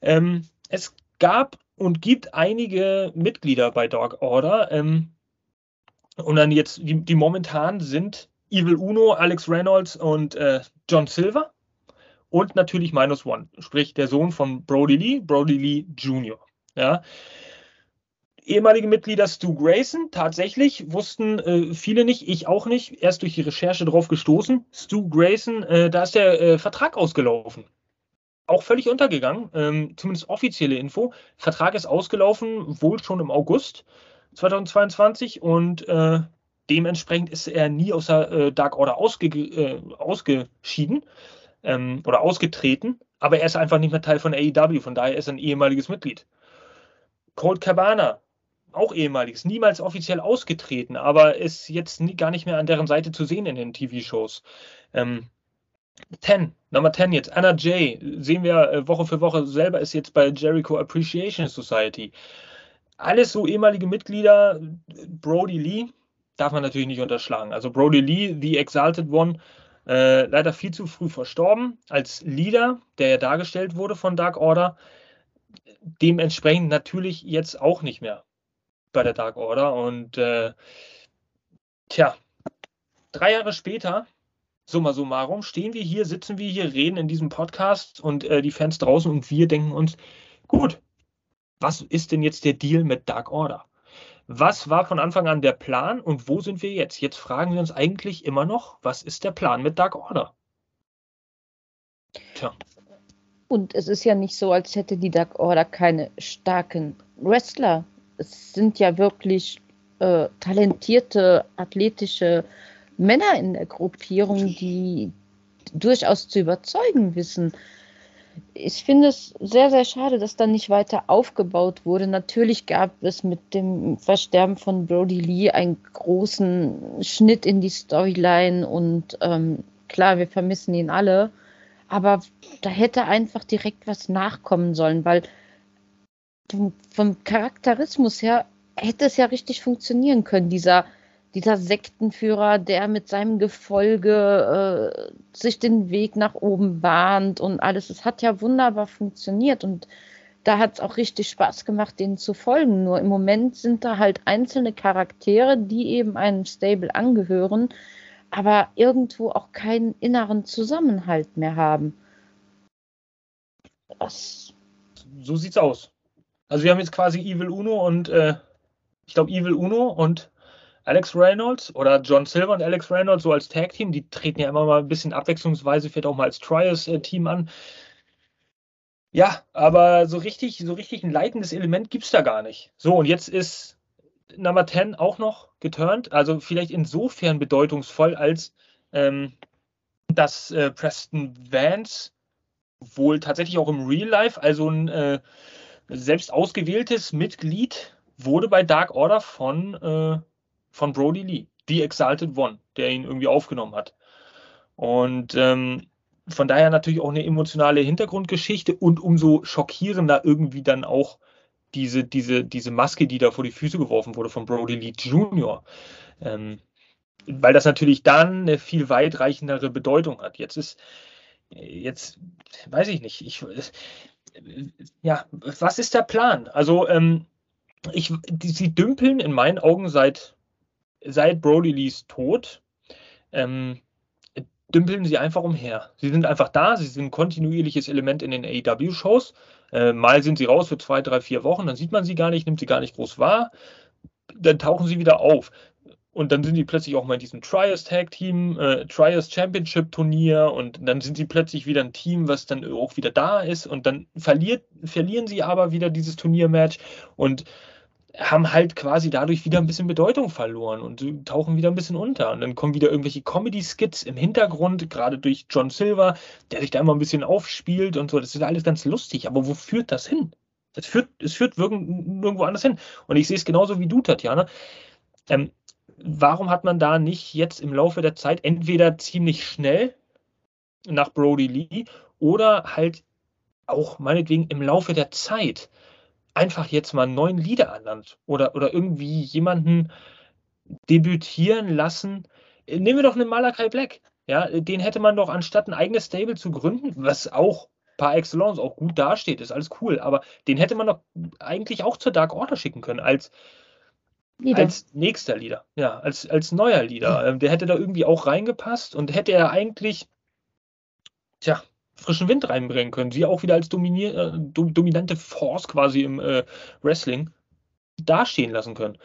Ähm, es gab und gibt einige Mitglieder bei Dark Order. Ähm, und dann jetzt, die, die momentan sind Evil Uno, Alex Reynolds und äh, John Silver. Und natürlich Minus One, sprich der Sohn von Brody Lee, Brody Lee Jr. Ja. Ehemalige Mitglieder Stu Grayson, tatsächlich wussten äh, viele nicht, ich auch nicht, erst durch die Recherche drauf gestoßen. Stu Grayson, äh, da ist der äh, Vertrag ausgelaufen. Auch völlig untergegangen, ähm, zumindest offizielle Info. Vertrag ist ausgelaufen, wohl schon im August 2022 und äh, dementsprechend ist er nie aus der äh, Dark Order ausge, äh, ausgeschieden ähm, oder ausgetreten, aber er ist einfach nicht mehr Teil von AEW, von daher ist er ein ehemaliges Mitglied. Colt Cabana, auch ehemaliges, niemals offiziell ausgetreten, aber ist jetzt nie, gar nicht mehr an deren Seite zu sehen in den TV-Shows. Ähm, 10, Nummer 10 jetzt, Anna Jay, sehen wir äh, Woche für Woche selber, ist jetzt bei Jericho Appreciation Society. Alles so ehemalige Mitglieder, Brody Lee, darf man natürlich nicht unterschlagen. Also Brody Lee, The Exalted One, äh, leider viel zu früh verstorben als Leader, der ja dargestellt wurde von Dark Order. Dementsprechend natürlich jetzt auch nicht mehr bei der Dark Order. Und äh, tja, drei Jahre später, summa summarum, stehen wir hier, sitzen wir hier, reden in diesem Podcast und äh, die Fans draußen und wir denken uns, gut, was ist denn jetzt der Deal mit Dark Order? Was war von Anfang an der Plan und wo sind wir jetzt? Jetzt fragen wir uns eigentlich immer noch, was ist der Plan mit Dark Order? Tja. Und es ist ja nicht so, als hätte die Dark Order keine starken Wrestler. Es sind ja wirklich äh, talentierte, athletische Männer in der Gruppierung, die durchaus zu überzeugen wissen ich finde es sehr, sehr schade, dass da nicht weiter aufgebaut wurde. Natürlich gab es mit dem Versterben von Brody Lee einen großen Schnitt in die Storyline und ähm, klar, wir vermissen ihn alle, aber da hätte einfach direkt was nachkommen sollen, weil vom, Charakterismus her hätte es ja richtig funktionieren können, dieser, dieser Sektenführer, der mit seinem Gefolge äh, sich den Weg nach oben bahnt und alles. Es hat ja wunderbar funktioniert und da hat es auch richtig Spaß gemacht, denen zu folgen. Nur im Moment sind da halt einzelne Charaktere, die eben einem Stable angehören, aber irgendwo auch keinen inneren Zusammenhalt mehr haben. Das so sieht's aus. Also wir haben jetzt quasi Evil Uno und äh, ich glaube Evil Uno und Alex Reynolds oder John Silver und Alex Reynolds so als Tag-Team, die treten ja immer mal ein bisschen abwechslungsweise, vielleicht auch mal als Trials-Team an. Ja, aber so richtig, so richtig ein leitendes Element gibt es da gar nicht. So, und jetzt ist Nummer 10 auch noch geturnt, also vielleicht insofern bedeutungsvoll, als ähm, dass äh, Preston Vance wohl tatsächlich auch im Real Life, also ein äh, selbst ausgewähltes Mitglied, wurde bei Dark Order von, äh, von Brody Lee, The Exalted One, der ihn irgendwie aufgenommen hat. Und ähm, von daher natürlich auch eine emotionale Hintergrundgeschichte und umso schockierender irgendwie dann auch diese, diese, diese Maske, die da vor die Füße geworfen wurde von Brody Lee Jr. Ähm, weil das natürlich dann eine viel weitreichendere Bedeutung hat. Jetzt ist, jetzt weiß ich nicht, ich, ja, was ist der Plan? Also, ähm, ich, die, sie dümpeln in meinen Augen seit, seit Brody Lees Tod. Ähm, dümpeln sie einfach umher. Sie sind einfach da, sie sind ein kontinuierliches Element in den AEW-Shows. Äh, mal sind sie raus für zwei, drei, vier Wochen, dann sieht man sie gar nicht, nimmt sie gar nicht groß wahr. Dann tauchen sie wieder auf. Und dann sind sie plötzlich auch mal in diesem Trias Tag Team, äh, Trias Championship Turnier und dann sind sie plötzlich wieder ein Team, was dann auch wieder da ist und dann verliert, verlieren sie aber wieder dieses Turniermatch und haben halt quasi dadurch wieder ein bisschen Bedeutung verloren und tauchen wieder ein bisschen unter. Und dann kommen wieder irgendwelche Comedy-Skits im Hintergrund, gerade durch John Silver, der sich da immer ein bisschen aufspielt und so. Das ist alles ganz lustig. Aber wo führt das hin? Es führt, es führt nirgendwo anders hin. Und ich sehe es genauso wie du, Tatjana. Ähm, warum hat man da nicht jetzt im Laufe der Zeit entweder ziemlich schnell nach Brody Lee oder halt auch meinetwegen im Laufe der Zeit einfach jetzt mal neun Lieder anlangt oder, oder irgendwie jemanden debütieren lassen. Nehmen wir doch einen Malakai Black. Ja, den hätte man doch anstatt ein eigenes Stable zu gründen, was auch par excellence auch gut dasteht, ist alles cool, aber den hätte man doch eigentlich auch zur Dark Order schicken können als, als nächster Lieder, ja, als, als neuer Lieder. Mhm. Der hätte da irgendwie auch reingepasst und hätte er eigentlich, tja, frischen Wind reinbringen können, sie auch wieder als dominier, äh, dominante Force quasi im äh, Wrestling dastehen lassen können.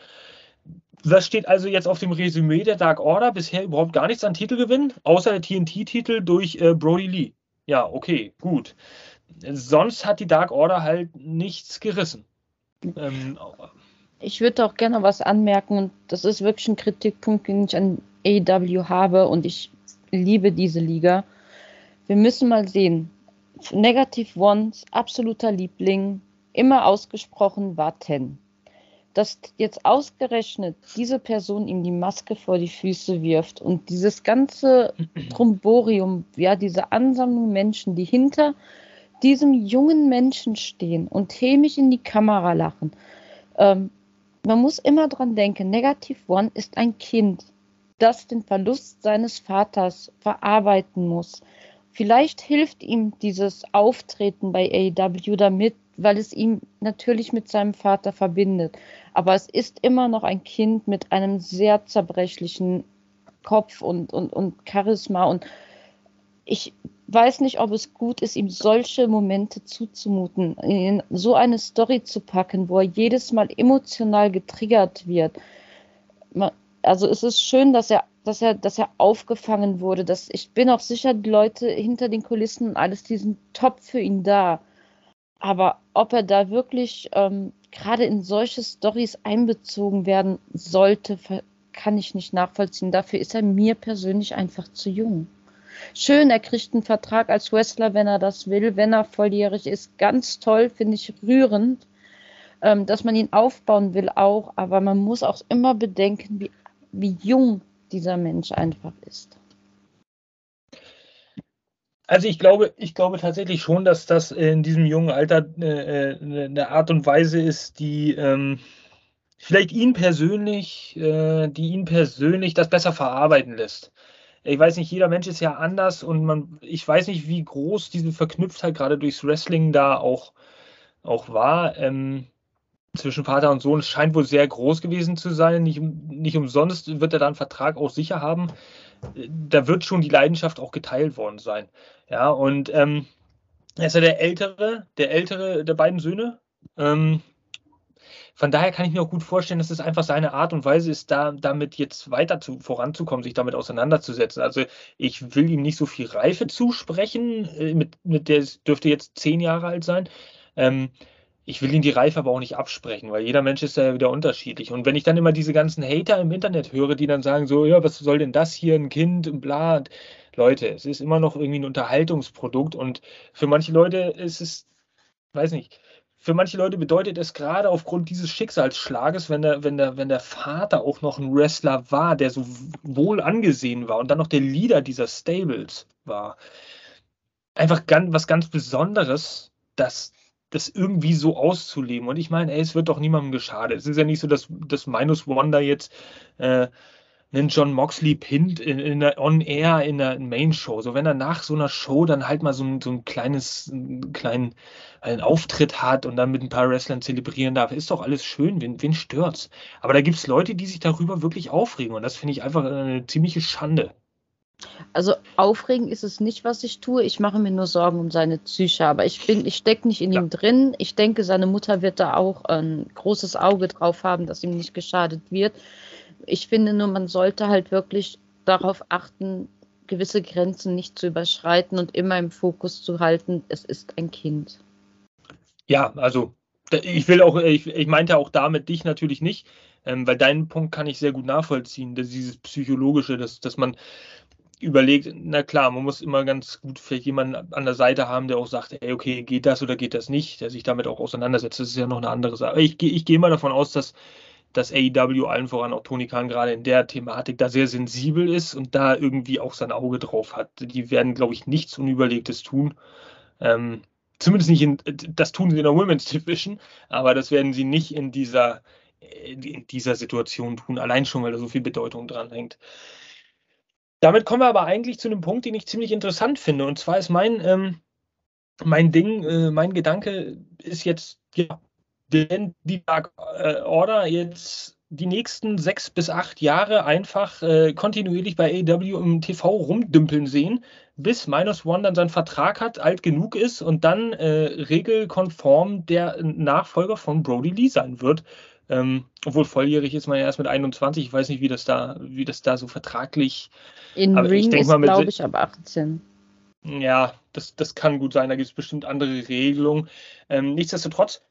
Was steht also jetzt auf dem Resümee der Dark Order? Bisher überhaupt gar nichts an Titelgewinn, außer der TNT-Titel durch äh, Brody Lee. Ja, okay, gut. Sonst hat die Dark Order halt nichts gerissen. Ähm, ich würde auch gerne was anmerken und das ist wirklich ein Kritikpunkt, den ich an AEW habe und ich liebe diese Liga. Wir müssen mal sehen. Negative Ones, absoluter Liebling, immer ausgesprochen war Ten. Dass jetzt ausgerechnet diese Person ihm die Maske vor die Füße wirft und dieses ganze Tromborium, ja, diese Ansammlung Menschen, die hinter diesem jungen Menschen stehen und hämisch in die Kamera lachen. Ähm, man muss immer dran denken, Negative One ist ein Kind, das den Verlust seines Vaters verarbeiten muss Vielleicht hilft ihm dieses Auftreten bei AEW damit, weil es ihn natürlich mit seinem Vater verbindet. Aber es ist immer noch ein Kind mit einem sehr zerbrechlichen Kopf und, und, und Charisma. Und ich weiß nicht, ob es gut ist, ihm solche Momente zuzumuten, in so eine Story zu packen, wo er jedes Mal emotional getriggert wird. Also es ist schön, dass er dass er, dass er aufgefangen wurde. Dass, ich bin auch sicher, die Leute hinter den Kulissen und alles, die sind top für ihn da. Aber ob er da wirklich ähm, gerade in solche Stories einbezogen werden sollte, kann ich nicht nachvollziehen. Dafür ist er mir persönlich einfach zu jung. Schön, er kriegt einen Vertrag als Wrestler, wenn er das will, wenn er volljährig ist. Ganz toll, finde ich rührend, ähm, dass man ihn aufbauen will auch. Aber man muss auch immer bedenken, wie, wie jung dieser Mensch einfach ist. Also ich glaube, ich glaube tatsächlich schon, dass das in diesem jungen Alter äh, äh, eine Art und Weise ist, die ähm, vielleicht ihn persönlich, äh, die ihn persönlich das besser verarbeiten lässt. Ich weiß nicht, jeder Mensch ist ja anders und man, ich weiß nicht, wie groß diese Verknüpftheit gerade durchs Wrestling da auch, auch war. Ähm, zwischen Vater und Sohn scheint wohl sehr groß gewesen zu sein. Nicht, nicht umsonst wird er da einen Vertrag auch sicher haben da wird schon die Leidenschaft auch geteilt worden sein. Ja, und ähm, er ist ja der ältere, der ältere der beiden Söhne. Ähm, von daher kann ich mir auch gut vorstellen, dass es einfach seine Art und Weise ist, da damit jetzt weiter zu, voranzukommen, sich damit auseinanderzusetzen. Also ich will ihm nicht so viel Reife zusprechen, äh, mit, mit der dürfte jetzt zehn Jahre alt sein. Ähm, ich will ihn die Reife aber auch nicht absprechen, weil jeder Mensch ist ja wieder unterschiedlich. Und wenn ich dann immer diese ganzen Hater im Internet höre, die dann sagen so, ja, was soll denn das hier, ein Kind und bla. Leute, es ist immer noch irgendwie ein Unterhaltungsprodukt und für manche Leute ist es, weiß nicht, für manche Leute bedeutet es gerade aufgrund dieses Schicksalsschlages, wenn der, wenn der, wenn der Vater auch noch ein Wrestler war, der so wohl angesehen war und dann noch der Leader dieser Stables war, einfach ganz, was ganz Besonderes, dass das irgendwie so auszuleben. Und ich meine, ey, es wird doch niemandem geschadet. Es ist ja nicht so, dass das Minus da jetzt äh, einen John Moxley pinnt in, in der On Air in der Main Show. So wenn er nach so einer Show dann halt mal so ein, so ein kleines, einen kleinen einen Auftritt hat und dann mit ein paar Wrestlern zelebrieren darf, ist doch alles schön. Wen, wen stört's? Aber da gibt es Leute, die sich darüber wirklich aufregen und das finde ich einfach eine ziemliche Schande. Also aufregend ist es nicht, was ich tue. Ich mache mir nur Sorgen um seine Psyche. Aber ich bin, ich stecke nicht in ja. ihm drin. Ich denke, seine Mutter wird da auch ein großes Auge drauf haben, dass ihm nicht geschadet wird. Ich finde nur, man sollte halt wirklich darauf achten, gewisse Grenzen nicht zu überschreiten und immer im Fokus zu halten, es ist ein Kind. Ja, also ich will auch, ich, ich meinte auch damit dich natürlich nicht, ähm, weil deinen Punkt kann ich sehr gut nachvollziehen, dass dieses Psychologische, dass, dass man überlegt, na klar, man muss immer ganz gut vielleicht jemanden an der Seite haben, der auch sagt, ey, okay, geht das oder geht das nicht, der sich damit auch auseinandersetzt. Das ist ja noch eine andere Sache. Ich, ich gehe mal davon aus, dass, dass AEW allen voran auch Tony Khan gerade in der Thematik da sehr sensibel ist und da irgendwie auch sein Auge drauf hat. Die werden, glaube ich, nichts Unüberlegtes tun. Ähm, zumindest nicht in, das tun sie in der Women's Division, aber das werden sie nicht in dieser, in dieser Situation tun, allein schon, weil da so viel Bedeutung dran hängt. Damit kommen wir aber eigentlich zu einem Punkt, den ich ziemlich interessant finde. Und zwar ist mein, ähm, mein Ding, äh, mein Gedanke ist jetzt, ja, wenn die Dark äh, Order jetzt die nächsten sechs bis acht Jahre einfach äh, kontinuierlich bei AEW im TV rumdümpeln sehen, bis Minus One dann seinen Vertrag hat, alt genug ist und dann äh, regelkonform der Nachfolger von Brody Lee sein wird. Ähm, obwohl volljährig ist man ja erst mit 21. Ich weiß nicht, wie das da, wie das da so vertraglich. In aber Ring ist, glaube ich, ab 18. Ja, das, das kann gut sein. Da gibt es bestimmt andere Regelungen. Ähm, nichtsdestotrotz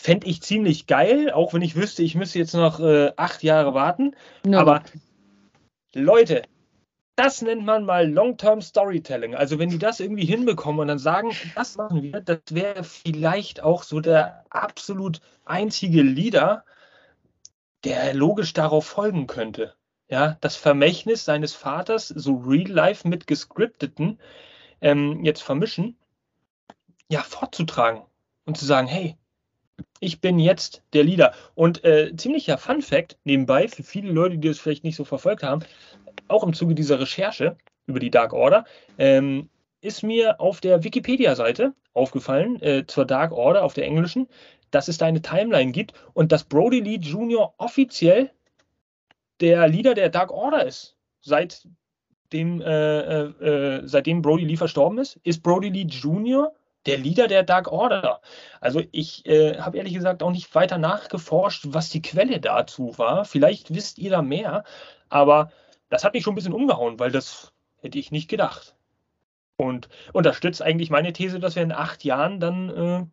fände ich ziemlich geil, auch wenn ich wüsste, ich müsste jetzt noch äh, acht Jahre warten. No. Aber Leute, das nennt man mal Long-Term Storytelling. Also wenn die das irgendwie hinbekommen und dann sagen, das machen wir, das wäre vielleicht auch so der absolut einzige Leader, der logisch darauf folgen könnte. Ja, das Vermächtnis seines Vaters, so real life mit gescripteten, ähm, jetzt vermischen, ja, fortzutragen und zu sagen, hey, ich bin jetzt der Leader. Und äh, ziemlicher Fun Fact nebenbei, für viele Leute, die das vielleicht nicht so verfolgt haben, auch im Zuge dieser Recherche über die Dark Order, ähm, ist mir auf der Wikipedia-Seite aufgefallen, äh, zur Dark Order auf der englischen, dass es da eine Timeline gibt und dass Brody Lee Jr. offiziell der Leader der Dark Order ist. Seit dem, äh, äh, äh seitdem Brody Lee verstorben ist, ist Brody Lee Jr. der Leader der Dark Order. Also ich äh, habe ehrlich gesagt auch nicht weiter nachgeforscht, was die Quelle dazu war. Vielleicht wisst ihr da mehr, aber das hat mich schon ein bisschen umgehauen, weil das hätte ich nicht gedacht. Und unterstützt eigentlich meine These, dass wir in acht Jahren dann äh,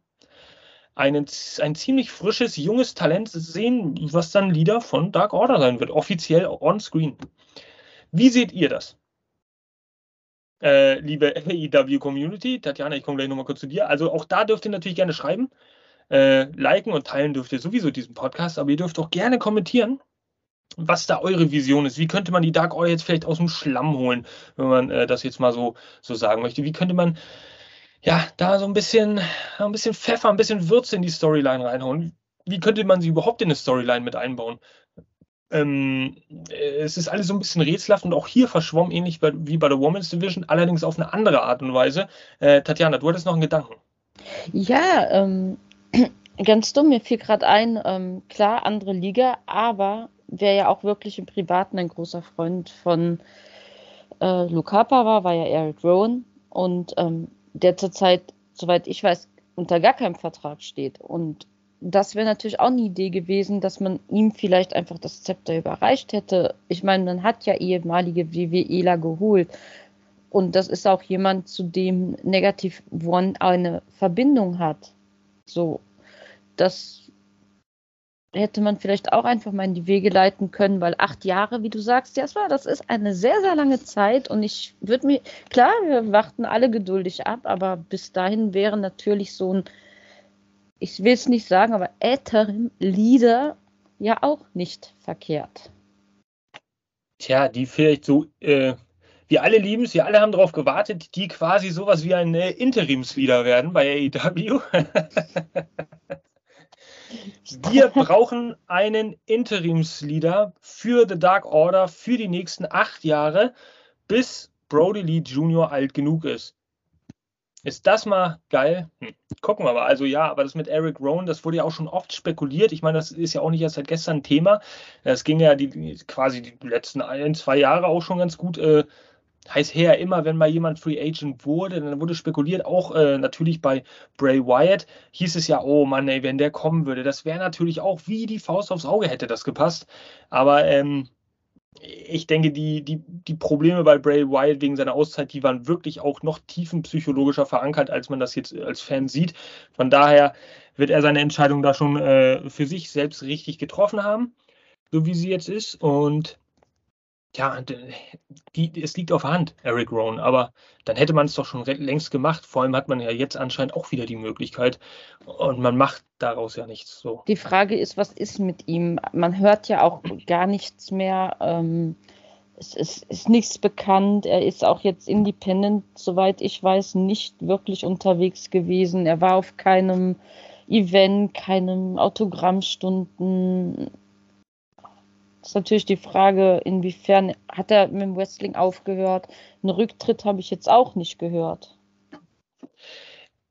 einen, ein ziemlich frisches, junges Talent sehen, was dann Leader von Dark Order sein wird, offiziell on-screen. Wie seht ihr das? Äh, liebe AEW Community, Tatjana, ich komme gleich nochmal kurz zu dir. Also auch da dürft ihr natürlich gerne schreiben. Äh, liken und teilen dürft ihr sowieso diesen Podcast, aber ihr dürft auch gerne kommentieren was da eure Vision ist. Wie könnte man die Dark Order jetzt vielleicht aus dem Schlamm holen, wenn man äh, das jetzt mal so, so sagen möchte? Wie könnte man ja da so ein bisschen, ein bisschen Pfeffer, ein bisschen Würze in die Storyline reinhauen? Wie könnte man sie überhaupt in eine Storyline mit einbauen? Ähm, es ist alles so ein bisschen rätselhaft und auch hier verschwommen, ähnlich bei, wie bei der Women's Division, allerdings auf eine andere Art und Weise. Äh, Tatjana, du hattest noch einen Gedanken. Ja, ähm, ganz dumm, mir fiel gerade ein, ähm, klar, andere Liga, aber wer ja auch wirklich im Privaten ein großer Freund von äh, Lukapa war, war ja Eric Rowan und ähm, der zurzeit, soweit ich weiß, unter gar keinem Vertrag steht. Und das wäre natürlich auch eine Idee gewesen, dass man ihm vielleicht einfach das Zepter überreicht hätte. Ich meine, man hat ja ehemalige WWEler geholt. Und das ist auch jemand, zu dem Negativ One eine Verbindung hat. So, das hätte man vielleicht auch einfach mal in die Wege leiten können, weil acht Jahre, wie du sagst, Jasper, das ist eine sehr, sehr lange Zeit und ich würde mir, klar, wir warten alle geduldig ab, aber bis dahin wäre natürlich so ein, ich will es nicht sagen, aber Ätherim Leader ja auch nicht verkehrt. Tja, die vielleicht so, äh, wir alle lieben es, wir alle haben darauf gewartet, die quasi sowas wie ein äh, Interimsleader werden bei AEW. Wir brauchen einen Interimsleader für The Dark Order für die nächsten acht Jahre, bis Brody Lee Jr. alt genug ist. Ist das mal geil? Hm. Gucken wir mal. Also ja, aber das mit Eric Rowan, das wurde ja auch schon oft spekuliert. Ich meine, das ist ja auch nicht erst seit gestern ein Thema. Es ging ja die, quasi die letzten ein, zwei Jahre auch schon ganz gut äh, heißt her immer, wenn mal jemand Free Agent wurde, dann wurde spekuliert, auch äh, natürlich bei Bray Wyatt, hieß es ja, oh Mann, ey, wenn der kommen würde, das wäre natürlich auch wie die Faust aufs Auge hätte das gepasst. Aber ähm, ich denke, die, die, die Probleme bei Bray Wyatt wegen seiner Auszeit, die waren wirklich auch noch tiefenpsychologischer verankert, als man das jetzt als Fan sieht. Von daher wird er seine Entscheidung da schon äh, für sich selbst richtig getroffen haben, so wie sie jetzt ist. Und ja, es liegt auf Hand, Eric Rowan, aber dann hätte man es doch schon längst gemacht. Vor allem hat man ja jetzt anscheinend auch wieder die Möglichkeit und man macht daraus ja nichts. So. Die Frage ist, was ist mit ihm? Man hört ja auch gar nichts mehr. Ähm, es ist, ist, nichts bekannt. Er ist auch jetzt independent, soweit ich weiß, nicht wirklich unterwegs gewesen. Er war auf keinem Event, keinem Autogrammstunden ist natürlich die Frage, inwiefern hat er mit dem Wrestling aufgehört. Einen Rücktritt habe ich jetzt auch nicht gehört.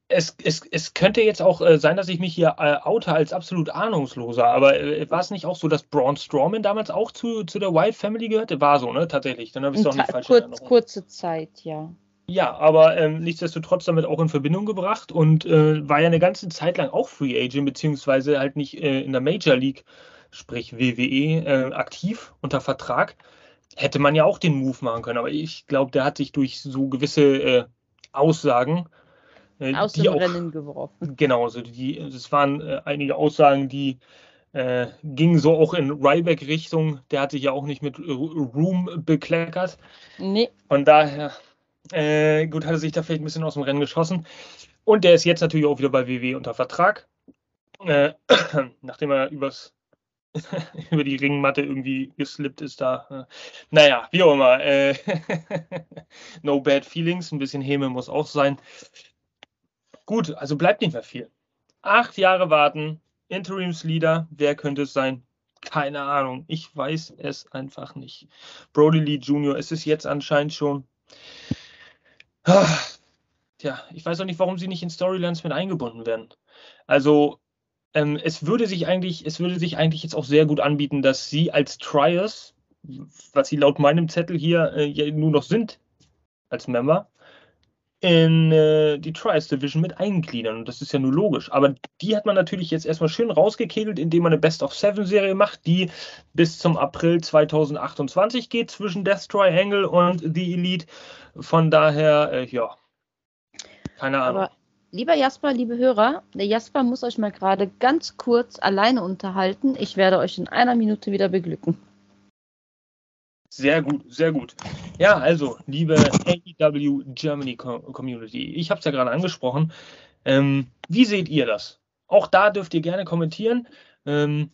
Es, es, es könnte jetzt auch äh, sein, dass ich mich hier äh, oute als absolut ahnungsloser, aber äh, war es nicht auch so, dass Braun Strowman damals auch zu, zu der White Family gehörte? War so, ne? Tatsächlich. Dann habe ich es doch nicht falsch kurz, Kurze Zeit, ja. Ja, aber ähm, nichtsdestotrotz damit auch in Verbindung gebracht und äh, war ja eine ganze Zeit lang auch Free Agent, beziehungsweise halt nicht äh, in der Major League sprich WWE, äh, aktiv unter Vertrag, hätte man ja auch den Move machen können. Aber ich glaube, der hat sich durch so gewisse äh, Aussagen äh, aus dem auch, Rennen geworfen. Genau, also die, das waren äh, einige Aussagen, die äh, gingen so auch in Ryback-Richtung. Der hat sich ja auch nicht mit Room bekleckert. Nee. Von daher, äh, gut, hat er sich da vielleicht ein bisschen aus dem Rennen geschossen. Und der ist jetzt natürlich auch wieder bei WWE unter Vertrag. Äh, nachdem er übers über die Ringmatte irgendwie geslippt ist da. Äh, naja, wie auch immer. Äh, no bad feelings, ein bisschen Häme muss auch sein. Gut, also bleibt nicht mehr viel. Acht Jahre warten, Interimsleader, wer könnte es sein? Keine Ahnung, ich weiß es einfach nicht. Brody Lee Jr. ist es jetzt anscheinend schon. Tja, ich weiß auch nicht, warum sie nicht in Storylines mit eingebunden werden. Also ähm, es würde sich eigentlich, es würde sich eigentlich jetzt auch sehr gut anbieten, dass sie als Triers, was sie laut meinem Zettel hier äh, ja nur noch sind als Member, in äh, die Trials Division mit eingliedern. Und das ist ja nur logisch. Aber die hat man natürlich jetzt erstmal schön rausgekegelt, indem man eine Best of Seven Serie macht, die bis zum April 2028 geht zwischen Death Triangle und The Elite. Von daher, äh, ja, keine Ahnung. Aber Lieber Jasper, liebe Hörer, der Jasper muss euch mal gerade ganz kurz alleine unterhalten. Ich werde euch in einer Minute wieder beglücken. Sehr gut, sehr gut. Ja, also, liebe AEW Germany Community, ich habe es ja gerade angesprochen. Ähm, wie seht ihr das? Auch da dürft ihr gerne kommentieren. Ähm,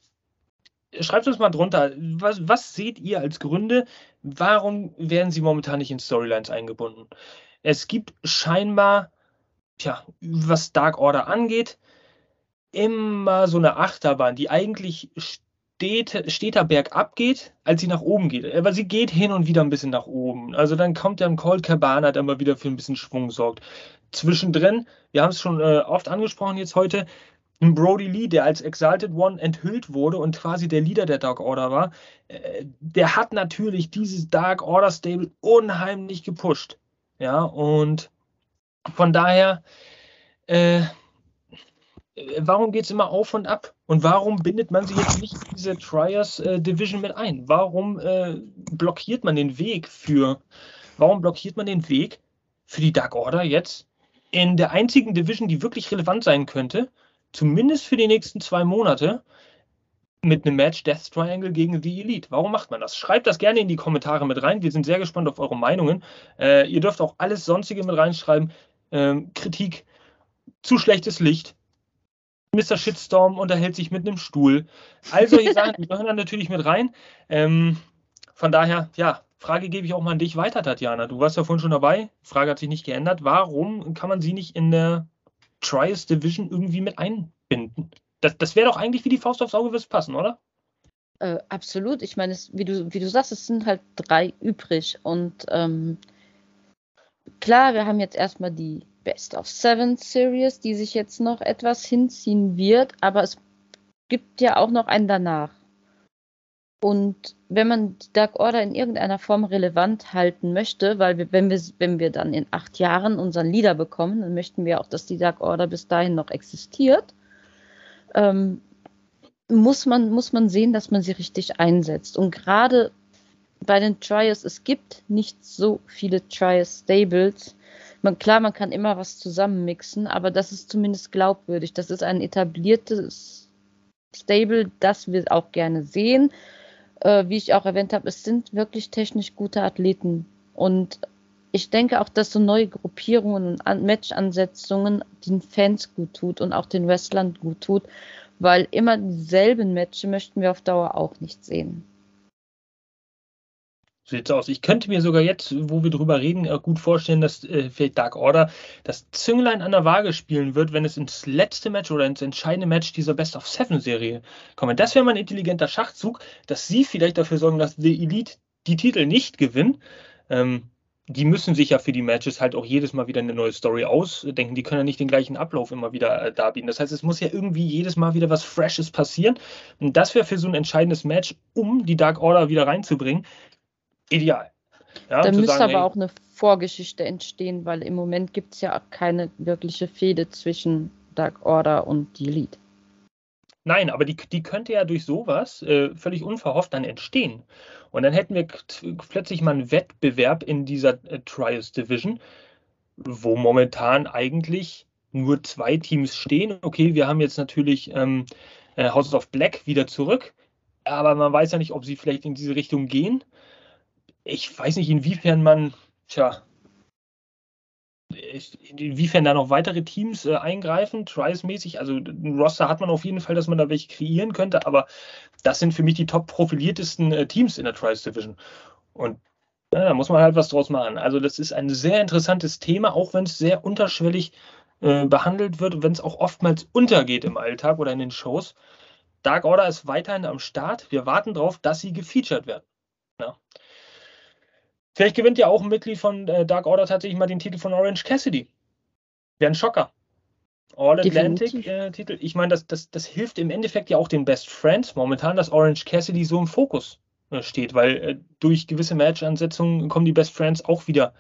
schreibt uns mal drunter, was, was seht ihr als Gründe? Warum werden sie momentan nicht in Storylines eingebunden? Es gibt scheinbar, tja, was Dark Order angeht, immer so eine Achterbahn, die eigentlich steter bergab geht, als sie nach oben geht. Aber sie geht hin und wieder ein bisschen nach oben. Also dann kommt ja ein Cold Cabana, der immer wieder für ein bisschen Schwung sorgt. Zwischendrin, wir haben es schon äh, oft angesprochen jetzt heute, ein Brody Lee, der als Exalted One enthüllt wurde und quasi der Leader der Dark Order war, äh, der hat natürlich dieses Dark Order Stable unheimlich gepusht. Ja, und von daher, äh, warum geht es immer auf und ab? Und warum bindet man sie jetzt nicht in diese Triers äh, Division mit ein? Warum äh, blockiert man den Weg für, warum blockiert man den Weg für die Dark Order jetzt in der einzigen Division, die wirklich relevant sein könnte? zumindest für die nächsten zwei Monate mit einem Match Death Triangle gegen The Elite. Warum macht man das? Schreibt das gerne in die Kommentare mit rein. Wir sind sehr gespannt auf eure Meinungen. Äh, ihr dürft auch alles Sonstige mit reinschreiben. Ähm, Kritik, zu schlechtes Licht, Mr. Shitstorm unterhält sich mit einem Stuhl. All solche Sachen gehören dann natürlich mit rein. Ähm, von daher, ja, Frage gebe ich auch mal an dich weiter, Tatjana. Du warst ja vorhin schon dabei. Frage hat sich nicht geändert. Warum kann man sie nicht in der Trials Division irgendwie mit einbinden. Das, das wäre doch eigentlich wie die Faust aufs Auge, wird passen, oder? Äh, absolut. Ich meine, wie du, wie du sagst, es sind halt drei übrig. Und ähm, klar, wir haben jetzt erstmal die Best of Seven Series, die sich jetzt noch etwas hinziehen wird, aber es gibt ja auch noch einen danach. Und wenn man die Dark Order in irgendeiner Form relevant halten möchte, weil wir, wenn wir, wenn wir dann in acht Jahren unseren Leader bekommen, dann möchten wir auch, dass die Dark Order bis dahin noch existiert, ähm, muss, man, muss man sehen, dass man sie richtig einsetzt. Und gerade bei den Trials, es gibt nicht so viele Trials Stables. Man, klar, man kann immer was zusammenmixen, aber das ist zumindest glaubwürdig. Das ist ein etabliertes Stable, das wir auch gerne sehen äh, wie ich auch erwähnt habe, es sind wirklich technisch gute Athleten. Und ich denke auch, dass so neue Gruppierungen und An Match-Ansetzungen den Fans gut tut und auch den Wrestlern gut tut, weil immer dieselben Matches möchten wir auf Dauer auch nicht sehen. So sieht's aus. Ich könnte mir sogar jetzt, wo wir drüber reden, gut vorstellen, dass äh, vielleicht Dark Order das Zünglein an der Waage spielen wird, wenn es ins letzte Match oder ins entscheidende Match dieser Best of Seven Serie kommt. Das wäre mal ein intelligenter Schachzug, dass sie vielleicht dafür sorgen, dass die Elite die Titel nicht gewinnen. Ähm, die müssen sich ja für die Matches halt auch jedes Mal wieder eine neue Story ausdenken. Die können ja nicht den gleichen Ablauf immer wieder äh, darbieten. Das heißt, es muss ja irgendwie jedes Mal wieder was Freshes passieren. Und das wäre für so ein entscheidendes Match, um die Dark Order wieder reinzubringen, ideal. Ja, da müsste sagen, aber hey, auch eine Vorgeschichte entstehen, weil im Moment gibt es ja keine wirkliche Fehde zwischen Dark Order und die Elite. Nein, aber die, die könnte ja durch sowas äh, völlig unverhofft dann entstehen. Und dann hätten wir plötzlich mal einen Wettbewerb in dieser äh, Trials Division, wo momentan eigentlich nur zwei Teams stehen. Okay, wir haben jetzt natürlich ähm, äh, House of Black wieder zurück, aber man weiß ja nicht, ob sie vielleicht in diese Richtung gehen ich weiß nicht, inwiefern man, tja, inwiefern da noch weitere Teams äh, eingreifen, Trials-mäßig. Also ein Roster hat man auf jeden Fall, dass man da welche kreieren könnte, aber das sind für mich die top profiliertesten äh, Teams in der Trials Division. Und ja, da muss man halt was draus machen. Also das ist ein sehr interessantes Thema, auch wenn es sehr unterschwellig äh, behandelt wird wenn es auch oftmals untergeht im Alltag oder in den Shows. Dark Order ist weiterhin am Start. Wir warten darauf, dass sie gefeatured werden. Ja. Vielleicht gewinnt ja auch ein Mitglied von äh, Dark Order tatsächlich mal den Titel von Orange Cassidy. Wäre ein Schocker. All Atlantic-Titel. Äh, ich meine, das, das, das hilft im Endeffekt ja auch den Best Friends momentan, dass Orange Cassidy so im Fokus äh, steht, weil äh, durch gewisse Match-Ansetzungen kommen die Best Friends auch wieder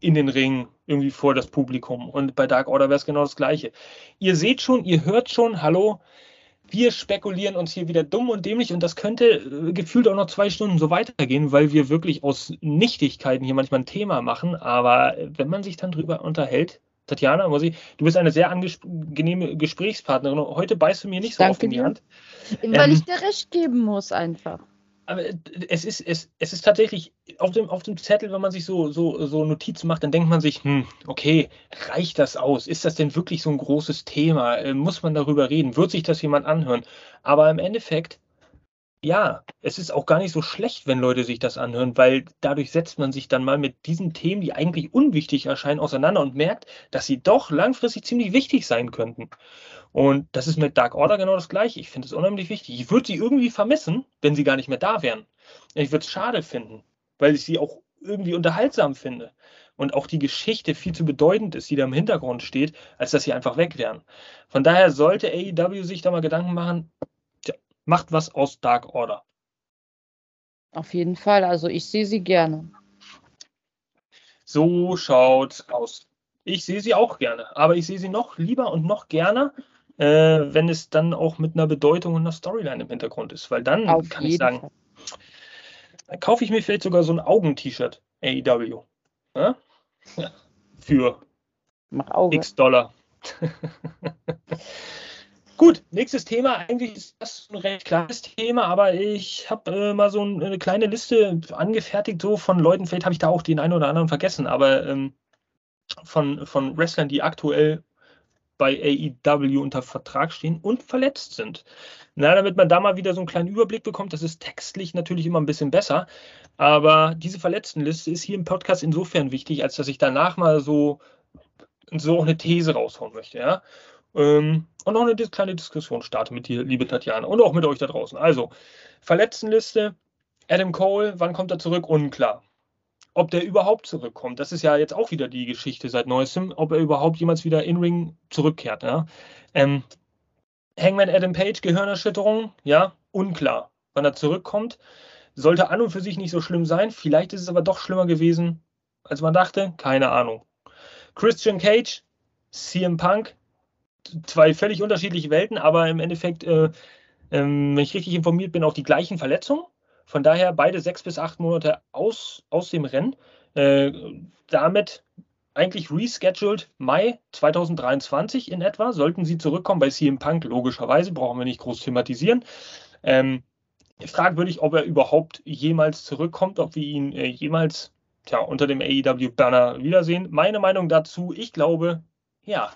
in den Ring irgendwie vor das Publikum. Und bei Dark Order wäre es genau das Gleiche. Ihr seht schon, ihr hört schon, hallo, wir spekulieren uns hier wieder dumm und dämlich und das könnte äh, gefühlt auch noch zwei Stunden so weitergehen, weil wir wirklich aus Nichtigkeiten hier manchmal ein Thema machen. Aber wenn man sich dann drüber unterhält, Tatjana, muss ich, du bist eine sehr angenehme Gesprächspartnerin. Heute beißt du mir nicht so Danke oft in die Hand. Weil ähm, ich dir recht geben muss, einfach aber es ist, es, es ist tatsächlich auf dem, auf dem Zettel, wenn man sich so, so, so Notizen macht, dann denkt man sich, hm, okay, reicht das aus? Ist das denn wirklich so ein großes Thema? Äh, muss man darüber reden? Wird sich das jemand anhören? Aber im Endeffekt, ja, es ist auch gar nicht so schlecht, wenn Leute sich das anhören, weil dadurch setzt man sich dann mal mit diesen Themen, die eigentlich unwichtig erscheinen, auseinander und merkt, dass sie doch langfristig ziemlich wichtig sein könnten. Und das ist mit Dark Order genau das gleiche. Ich finde es unheimlich wichtig. Ich würde sie irgendwie vermissen, wenn sie gar nicht mehr da wären. Ich würde es schade finden, weil ich sie auch irgendwie unterhaltsam finde und auch die Geschichte viel zu bedeutend ist, die da im Hintergrund steht, als dass sie einfach weg wären. Von daher sollte AEW sich da mal Gedanken machen, macht was aus Dark Order. Auf jeden Fall, also ich sehe sie gerne. So schaut's aus. Ich sehe sie auch gerne, aber ich sehe sie noch lieber und noch gerne, äh, wenn es dann auch mit einer Bedeutung und einer Storyline im Hintergrund ist, weil dann Auf kann ich sagen, Fall. dann kaufe ich mir vielleicht sogar so ein Augen-T-Shirt, AEW. Ja? Ja. Für x Dollar. Gut, nächstes Thema. Eigentlich ist das ein recht kleines Thema, aber ich habe äh, mal so eine kleine Liste angefertigt, so von Leuten. Vielleicht habe ich da auch den einen oder anderen vergessen, aber ähm, von, von Wrestlern, die aktuell bei AEW unter Vertrag stehen und verletzt sind. Na, damit man da mal wieder so einen kleinen Überblick bekommt, das ist textlich natürlich immer ein bisschen besser. Aber diese Verletztenliste ist hier im Podcast insofern wichtig, als dass ich danach mal so, so eine These raushauen möchte. Ja? Ähm, und noch eine kleine Diskussion starte mit dir, liebe Tatjana, und auch mit euch da draußen. Also, Verletztenliste, Adam Cole, wann kommt er zurück? Unklar. Ob der überhaupt zurückkommt, das ist ja jetzt auch wieder die Geschichte seit neuestem, ob er überhaupt jemals wieder in Ring zurückkehrt. Ja? Ähm, Hangman Adam Page, Gehirnerschütterung, ja, unklar. Wann er zurückkommt, sollte an und für sich nicht so schlimm sein. Vielleicht ist es aber doch schlimmer gewesen, als man dachte. Keine Ahnung. Christian Cage, CM Punk, zwei völlig unterschiedliche Welten, aber im Endeffekt, äh, äh, wenn ich richtig informiert bin, auch die gleichen Verletzungen. Von daher beide sechs bis acht Monate aus, aus dem Rennen. Äh, damit eigentlich rescheduled Mai 2023 in etwa. Sollten sie zurückkommen bei CM Punk, logischerweise, brauchen wir nicht groß thematisieren. Ähm, fragwürdig, ob er überhaupt jemals zurückkommt, ob wir ihn äh, jemals tja, unter dem AEW-Banner wiedersehen. Meine Meinung dazu, ich glaube, ja,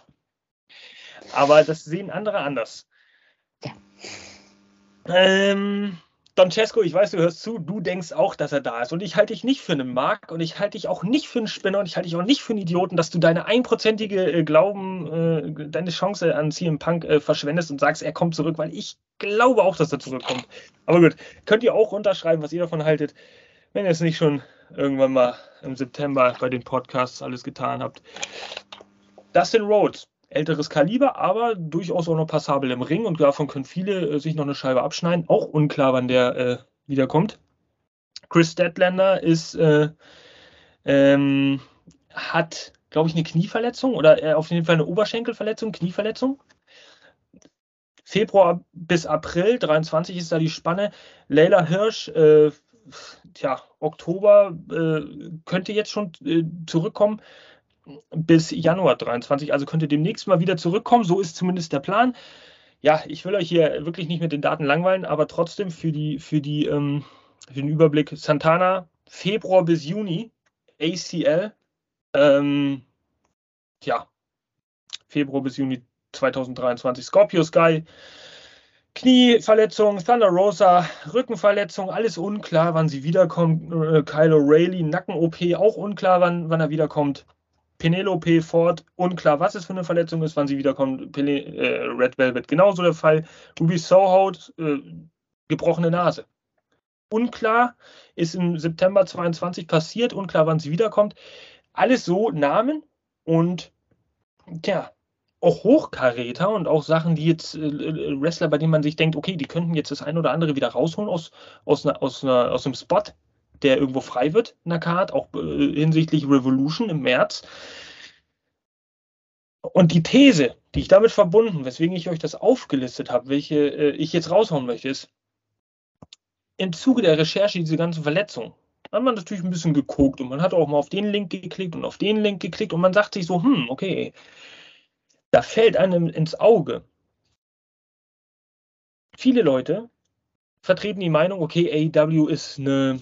aber das sehen andere anders. Ja. Ähm, Don Cesco, ich weiß, du hörst zu, du denkst auch, dass er da ist. Und ich halte dich nicht für einen Mark und ich halte dich auch nicht für einen Spinner und ich halte dich auch nicht für einen Idioten, dass du deine einprozentige äh, Glauben, äh, deine Chance an CM Punk äh, verschwendest und sagst, er kommt zurück, weil ich glaube auch, dass er zurückkommt. Aber gut, könnt ihr auch runterschreiben, was ihr davon haltet, wenn ihr es nicht schon irgendwann mal im September bei den Podcasts alles getan habt. Dustin Rhodes älteres Kaliber, aber durchaus auch noch passabel im Ring und davon können viele äh, sich noch eine Scheibe abschneiden. Auch unklar, wann der äh, wiederkommt. Chris Statlander ist, äh, ähm, hat, glaube ich, eine Knieverletzung oder äh, auf jeden Fall eine Oberschenkelverletzung, Knieverletzung. Februar bis April 23 ist da die Spanne. Leila Hirsch, äh, tja, Oktober äh, könnte jetzt schon zurückkommen bis Januar 23. Also könnte demnächst mal wieder zurückkommen. So ist zumindest der Plan. Ja, ich will euch hier wirklich nicht mit den Daten langweilen, aber trotzdem für, die, für, die, ähm, für den Überblick Santana Februar bis Juni ACL. Ähm, ja, Februar bis Juni 2023 Scorpio Sky. Knieverletzung, Thunder Rosa, Rückenverletzung, alles unklar, wann sie wiederkommt. Äh, Kylo Rayleigh, Nacken-OP, auch unklar, wann, wann er wiederkommt. Penelope Ford, unklar, was es für eine Verletzung ist, wann sie wiederkommt. Pele, äh, Red Velvet genauso der Fall. Ruby Soho, äh, gebrochene Nase. Unklar, ist im September 22 passiert, unklar, wann sie wiederkommt. Alles so Namen und tja, auch Hochkaräter und auch Sachen, die jetzt äh, äh, Wrestler, bei denen man sich denkt, okay, die könnten jetzt das ein oder andere wieder rausholen aus, aus, einer, aus, einer, aus einem Spot der irgendwo frei wird in der Card, auch äh, hinsichtlich Revolution im März. Und die These, die ich damit verbunden, weswegen ich euch das aufgelistet habe, welche äh, ich jetzt raushauen möchte, ist, im Zuge der Recherche diese ganzen Verletzungen hat man natürlich ein bisschen geguckt und man hat auch mal auf den Link geklickt und auf den Link geklickt und man sagt sich so, hm, okay, da fällt einem ins Auge. Viele Leute vertreten die Meinung, okay, AEW ist eine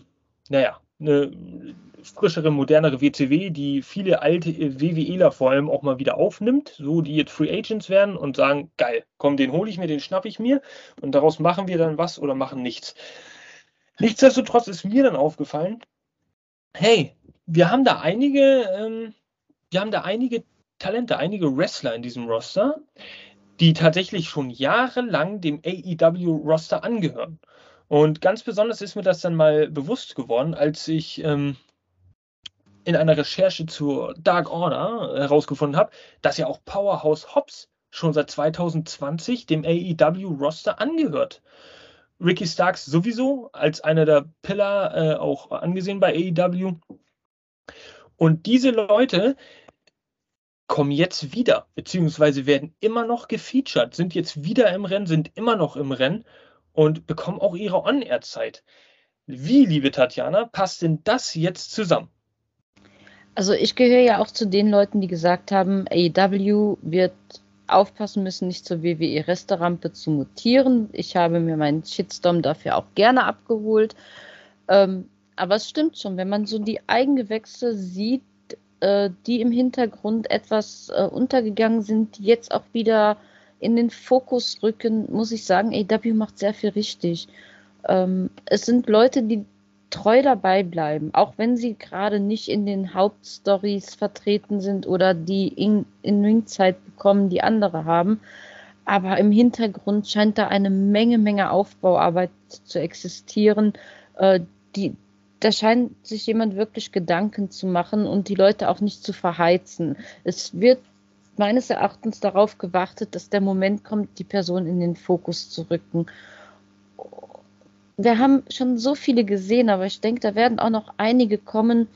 naja, eine frischere, modernere WCW, die viele alte WWEler vor allem auch mal wieder aufnimmt, so die jetzt Free Agents werden und sagen, geil, komm, den hole ich mir, den schnapp ich mir und daraus machen wir dann was oder machen nichts. Nichtsdestotrotz ist mir dann aufgefallen, hey, wir haben da einige, ähm, wir haben da einige Talente, einige Wrestler in diesem Roster, die tatsächlich schon jahrelang dem AEW-Roster angehören. Und ganz besonders ist mir das dann mal bewusst geworden, als ich ähm, in einer Recherche zur Dark Order herausgefunden habe, dass ja auch Powerhouse Hobbs schon seit 2020 dem AEW-Roster angehört. Ricky Starks sowieso als einer der Pillar äh, auch angesehen bei AEW. Und diese Leute kommen jetzt wieder, beziehungsweise werden immer noch gefeatured, sind jetzt wieder im Rennen, sind immer noch im Rennen und bekommen auch ihre On-Air-Zeit. Wie, liebe Tatjana, passt denn das jetzt zusammen? Also ich gehöre ja auch zu den Leuten, die gesagt haben, AEW wird aufpassen müssen, nicht zur WWE-Resterampe zu mutieren. Ich habe mir meinen Shitstorm dafür auch gerne abgeholt. Ähm, aber es stimmt schon, wenn man so die Eigengewächse sieht, äh, die im Hintergrund etwas äh, untergegangen sind, die jetzt auch wieder in den Fokus rücken, muss ich sagen, AW macht sehr viel richtig. Ähm, es sind Leute, die treu dabei bleiben, auch wenn sie gerade nicht in den Hauptstories vertreten sind oder die in, in Ringzeit bekommen, die andere haben. Aber im Hintergrund scheint da eine Menge, Menge Aufbauarbeit zu existieren. Äh, die, da scheint sich jemand wirklich Gedanken zu machen und die Leute auch nicht zu verheizen. Es wird meines Erachtens darauf gewartet, dass der Moment kommt, die Person in den Fokus zu rücken. Wir haben schon so viele gesehen, aber ich denke, da werden auch noch einige kommen,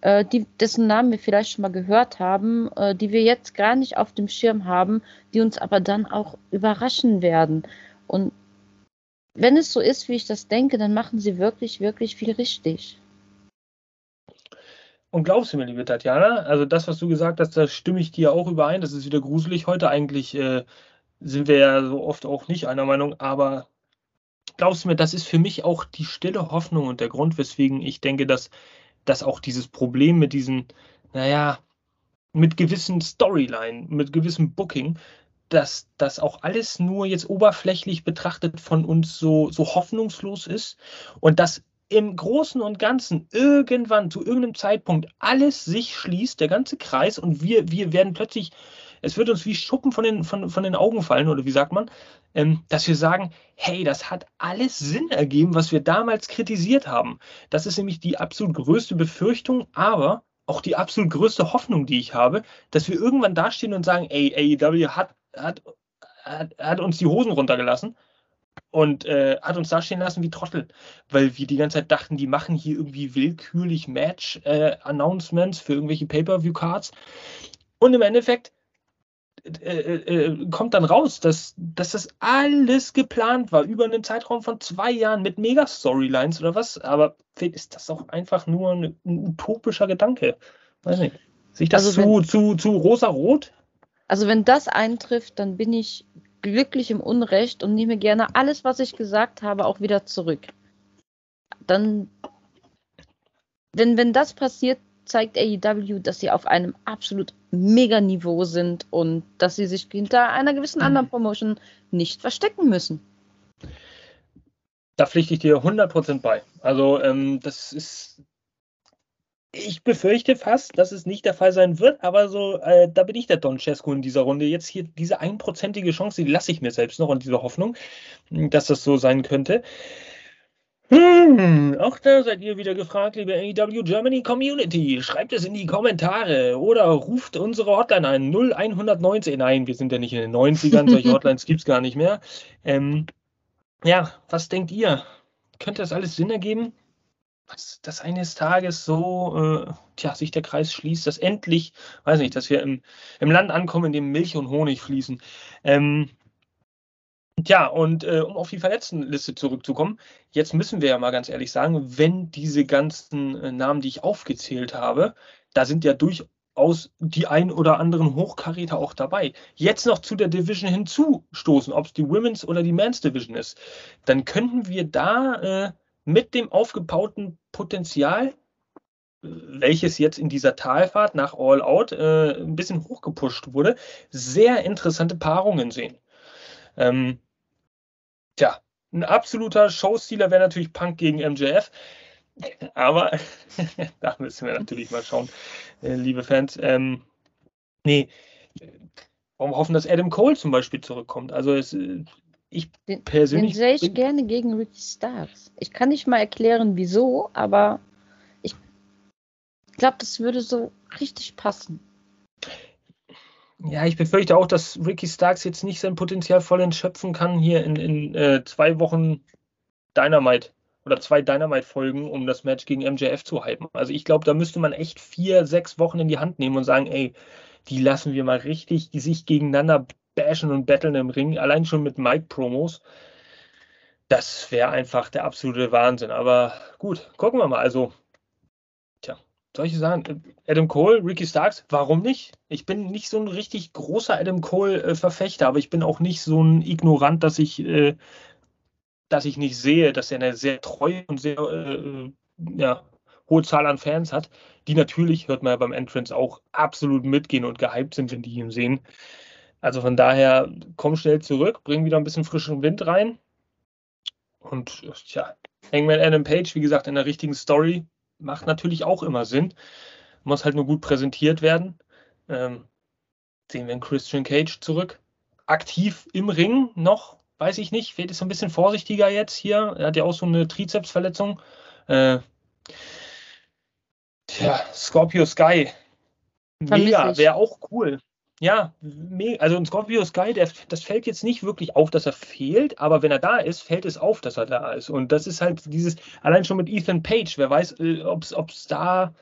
äh, die, dessen Namen wir vielleicht schon mal gehört haben, äh, die wir jetzt gar nicht auf dem Schirm haben, die uns aber dann auch überraschen werden. Und wenn es so ist, wie ich das denke, dann machen sie wirklich, wirklich viel richtig. Und glaubst du mir, liebe Tatjana, also das, was du gesagt hast, da stimme ich dir auch überein. Das ist wieder gruselig. Heute eigentlich äh, sind wir ja so oft auch nicht einer Meinung, aber glaubst du mir, das ist für mich auch die stille Hoffnung und der Grund, weswegen ich denke, dass, dass auch dieses Problem mit diesen, naja, mit gewissen Storyline, mit gewissem Booking, dass das auch alles nur jetzt oberflächlich betrachtet von uns so, so hoffnungslos ist und dass im Großen und Ganzen irgendwann zu irgendeinem Zeitpunkt alles sich schließt, der ganze Kreis und wir, wir werden plötzlich, es wird uns wie Schuppen von den, von, von den Augen fallen oder wie sagt man, ähm, dass wir sagen, hey, das hat alles Sinn ergeben, was wir damals kritisiert haben. Das ist nämlich die absolut größte Befürchtung, aber auch die absolut größte Hoffnung, die ich habe, dass wir irgendwann dastehen und sagen, ey, AEW hat, hat, hat, hat uns die Hosen runtergelassen und äh, hat uns dastehen lassen wie Trottel, weil wir die ganze Zeit dachten, die machen hier irgendwie willkürlich Match-Announcements äh, für irgendwelche Pay-Per-View-Cards. Und im Endeffekt äh, äh, äh, kommt dann raus, dass, dass das alles geplant war, über einen Zeitraum von zwei Jahren mit Mega-Storylines oder was. Aber ist das auch einfach nur ein, ein utopischer Gedanke? Weiß nicht. Sehe ich das also zu, zu, zu rosa-rot? Also wenn das eintrifft, dann bin ich glücklich im Unrecht und nehme gerne alles, was ich gesagt habe, auch wieder zurück. Dann, wenn, wenn das passiert, zeigt AEW, dass sie auf einem absolut mega Niveau sind und dass sie sich hinter einer gewissen anderen Promotion nicht verstecken müssen. Da pflichte ich dir 100% bei. Also ähm, das ist ich befürchte fast, dass es nicht der Fall sein wird, aber so, äh, da bin ich der Don Cesco in dieser Runde. Jetzt hier diese einprozentige Chance, die lasse ich mir selbst noch und diese Hoffnung, dass das so sein könnte. Hm, auch da seid ihr wieder gefragt, liebe AEW Germany Community. Schreibt es in die Kommentare oder ruft unsere Hotline ein 0119. Nein, wir sind ja nicht in den 90ern, solche Hotlines gibt es gar nicht mehr. Ähm, ja, was denkt ihr? Könnte das alles Sinn ergeben? Dass, eines Tages so, äh, tja, sich der Kreis schließt, dass endlich, weiß nicht, dass wir im, im Land ankommen, in dem Milch und Honig fließen. Ähm, Tja, und äh, um auf die Verletztenliste zurückzukommen, jetzt müssen wir ja mal ganz ehrlich sagen, wenn diese ganzen äh, Namen, die ich aufgezählt habe, da sind ja durchaus die ein oder anderen Hochkaräter auch dabei. Jetzt noch zu der Division hinzustoßen, ob es die Women's oder die Men's Division ist, dann könnten wir da äh, mit dem aufgebauten Potenzial welches jetzt in dieser Talfahrt nach All Out äh, ein bisschen hochgepusht wurde, sehr interessante Paarungen sehen. Ähm, tja, ein absoluter Showstealer wäre natürlich Punk gegen MJF. Aber da müssen wir natürlich mal schauen, äh, liebe Fans. Ähm, nee, warum hoffen, dass Adam Cole zum Beispiel zurückkommt? Also es, äh, ich den, persönlich. Den sehe ich gerne gegen Ricky Starks. Ich kann nicht mal erklären, wieso, aber ich glaube, das würde so richtig passen. Ja, ich befürchte auch, dass Ricky Starks jetzt nicht sein Potenzial voll entschöpfen kann hier in, in äh, zwei Wochen Dynamite oder zwei Dynamite-Folgen, um das Match gegen MJF zu hypen. Also ich glaube, da müsste man echt vier, sechs Wochen in die Hand nehmen und sagen, ey, die lassen wir mal richtig die sich gegeneinander bashen und battlen im Ring, allein schon mit Mike-Promos. Das wäre einfach der absolute Wahnsinn. Aber gut, gucken wir mal. Also solche Sachen. Adam Cole, Ricky Starks, warum nicht? Ich bin nicht so ein richtig großer Adam Cole-Verfechter, äh, aber ich bin auch nicht so ein Ignorant, dass ich, äh, dass ich nicht sehe, dass er eine sehr treue und sehr äh, ja, hohe Zahl an Fans hat, die natürlich, hört man ja beim Entrance, auch absolut mitgehen und gehypt sind, wenn die ihn sehen. Also von daher, komm schnell zurück, bring wieder ein bisschen frischen Wind rein. Und tja, Hangman Adam Page, wie gesagt, in der richtigen Story, macht natürlich auch immer Sinn. Muss halt nur gut präsentiert werden. Ähm, sehen wir einen Christian Cage zurück. Aktiv im Ring noch, weiß ich nicht. Es so ein bisschen vorsichtiger jetzt hier. Er hat ja auch so eine Trizepsverletzung. Äh, tja, Scorpio Sky. Mega, wäre auch cool. Ja, also ein Scorpio Sky, der, das fällt jetzt nicht wirklich auf, dass er fehlt, aber wenn er da ist, fällt es auf, dass er da ist. Und das ist halt dieses, allein schon mit Ethan Page, wer weiß, äh, ob es da,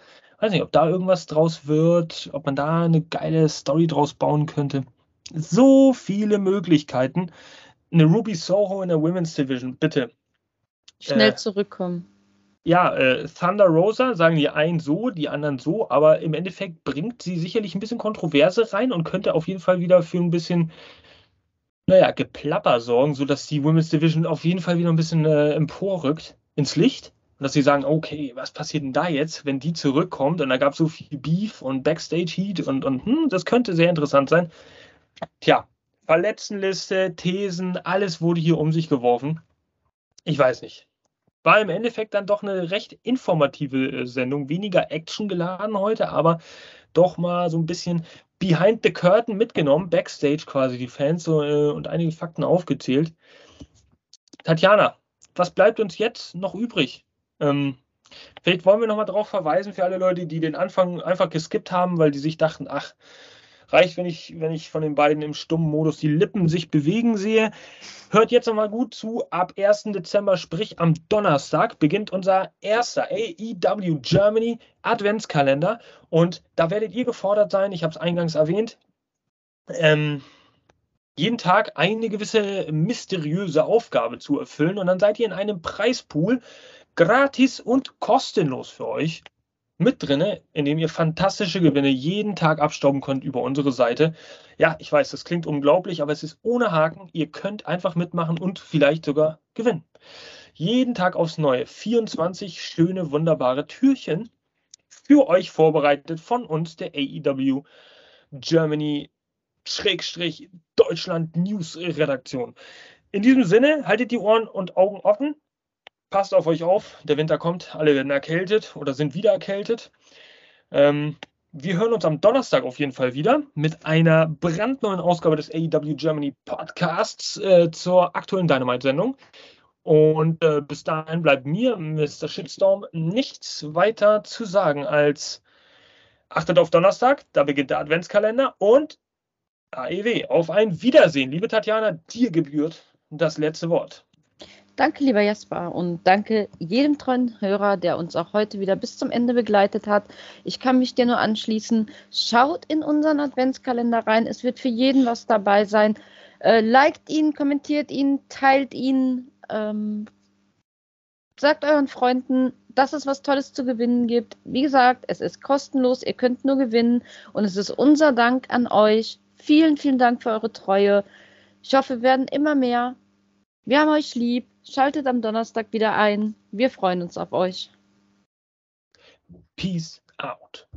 weiß nicht, ob da irgendwas draus wird, ob man da eine geile Story draus bauen könnte. So viele Möglichkeiten. Eine Ruby Soho in der Women's Division, bitte. Schnell äh, zurückkommen ja, äh, Thunder Rosa sagen die einen so, die anderen so, aber im Endeffekt bringt sie sicherlich ein bisschen Kontroverse rein und könnte auf jeden Fall wieder für ein bisschen, naja, Geplapper sorgen, sodass die Women's Division auf jeden Fall wieder ein bisschen äh, emporrückt ins Licht. Und dass sie sagen, okay, was passiert denn da jetzt, wenn die zurückkommt? Und da gab es so viel Beef und Backstage-Heat und, und hm, das könnte sehr interessant sein. Tja, Verletztenliste, Thesen, alles wurde hier um sich geworfen. Ich weiß nicht war im Endeffekt dann doch eine recht informative äh, Sendung. Weniger Action geladen heute, aber doch mal so ein bisschen behind the curtain mitgenommen, backstage quasi die Fans so, äh, und einige Fakten aufgezählt. Tatjana, was bleibt uns jetzt noch übrig? Ähm, vielleicht wollen wir nochmal darauf verweisen für alle Leute, die den Anfang einfach geskippt haben, weil die sich dachten, ach, Reicht, wenn ich, wenn ich von den beiden im stummen Modus die Lippen sich bewegen sehe. Hört jetzt nochmal gut zu. Ab 1. Dezember, sprich am Donnerstag, beginnt unser erster AEW Germany Adventskalender. Und da werdet ihr gefordert sein, ich habe es eingangs erwähnt, ähm, jeden Tag eine gewisse mysteriöse Aufgabe zu erfüllen. Und dann seid ihr in einem Preispool gratis und kostenlos für euch mit drinne, indem ihr fantastische Gewinne jeden Tag abstauben könnt über unsere Seite. Ja, ich weiß, das klingt unglaublich, aber es ist ohne Haken. Ihr könnt einfach mitmachen und vielleicht sogar gewinnen. Jeden Tag aufs Neue 24 schöne, wunderbare Türchen für euch vorbereitet von uns, der AEW Germany Schrägstrich Deutschland News Redaktion. In diesem Sinne, haltet die Ohren und Augen offen passt auf euch auf, der Winter kommt, alle werden erkältet oder sind wieder erkältet. Ähm, wir hören uns am Donnerstag auf jeden Fall wieder mit einer brandneuen Ausgabe des AEW Germany Podcasts äh, zur aktuellen Dynamite-Sendung. Und äh, bis dahin bleibt mir, Mr. Shitstorm, nichts weiter zu sagen als achtet auf Donnerstag, da beginnt der Adventskalender und AEW. Auf ein Wiedersehen. Liebe Tatjana, dir gebührt das letzte Wort. Danke, lieber Jasper, und danke jedem treuen Hörer, der uns auch heute wieder bis zum Ende begleitet hat. Ich kann mich dir nur anschließen. Schaut in unseren Adventskalender rein. Es wird für jeden was dabei sein. Äh, liked ihn, kommentiert ihn, teilt ihn. Ähm, sagt euren Freunden, dass es was Tolles zu gewinnen gibt. Wie gesagt, es ist kostenlos. Ihr könnt nur gewinnen. Und es ist unser Dank an euch. Vielen, vielen Dank für eure Treue. Ich hoffe, wir werden immer mehr. Wir haben euch lieb. Schaltet am Donnerstag wieder ein. Wir freuen uns auf euch. Peace out.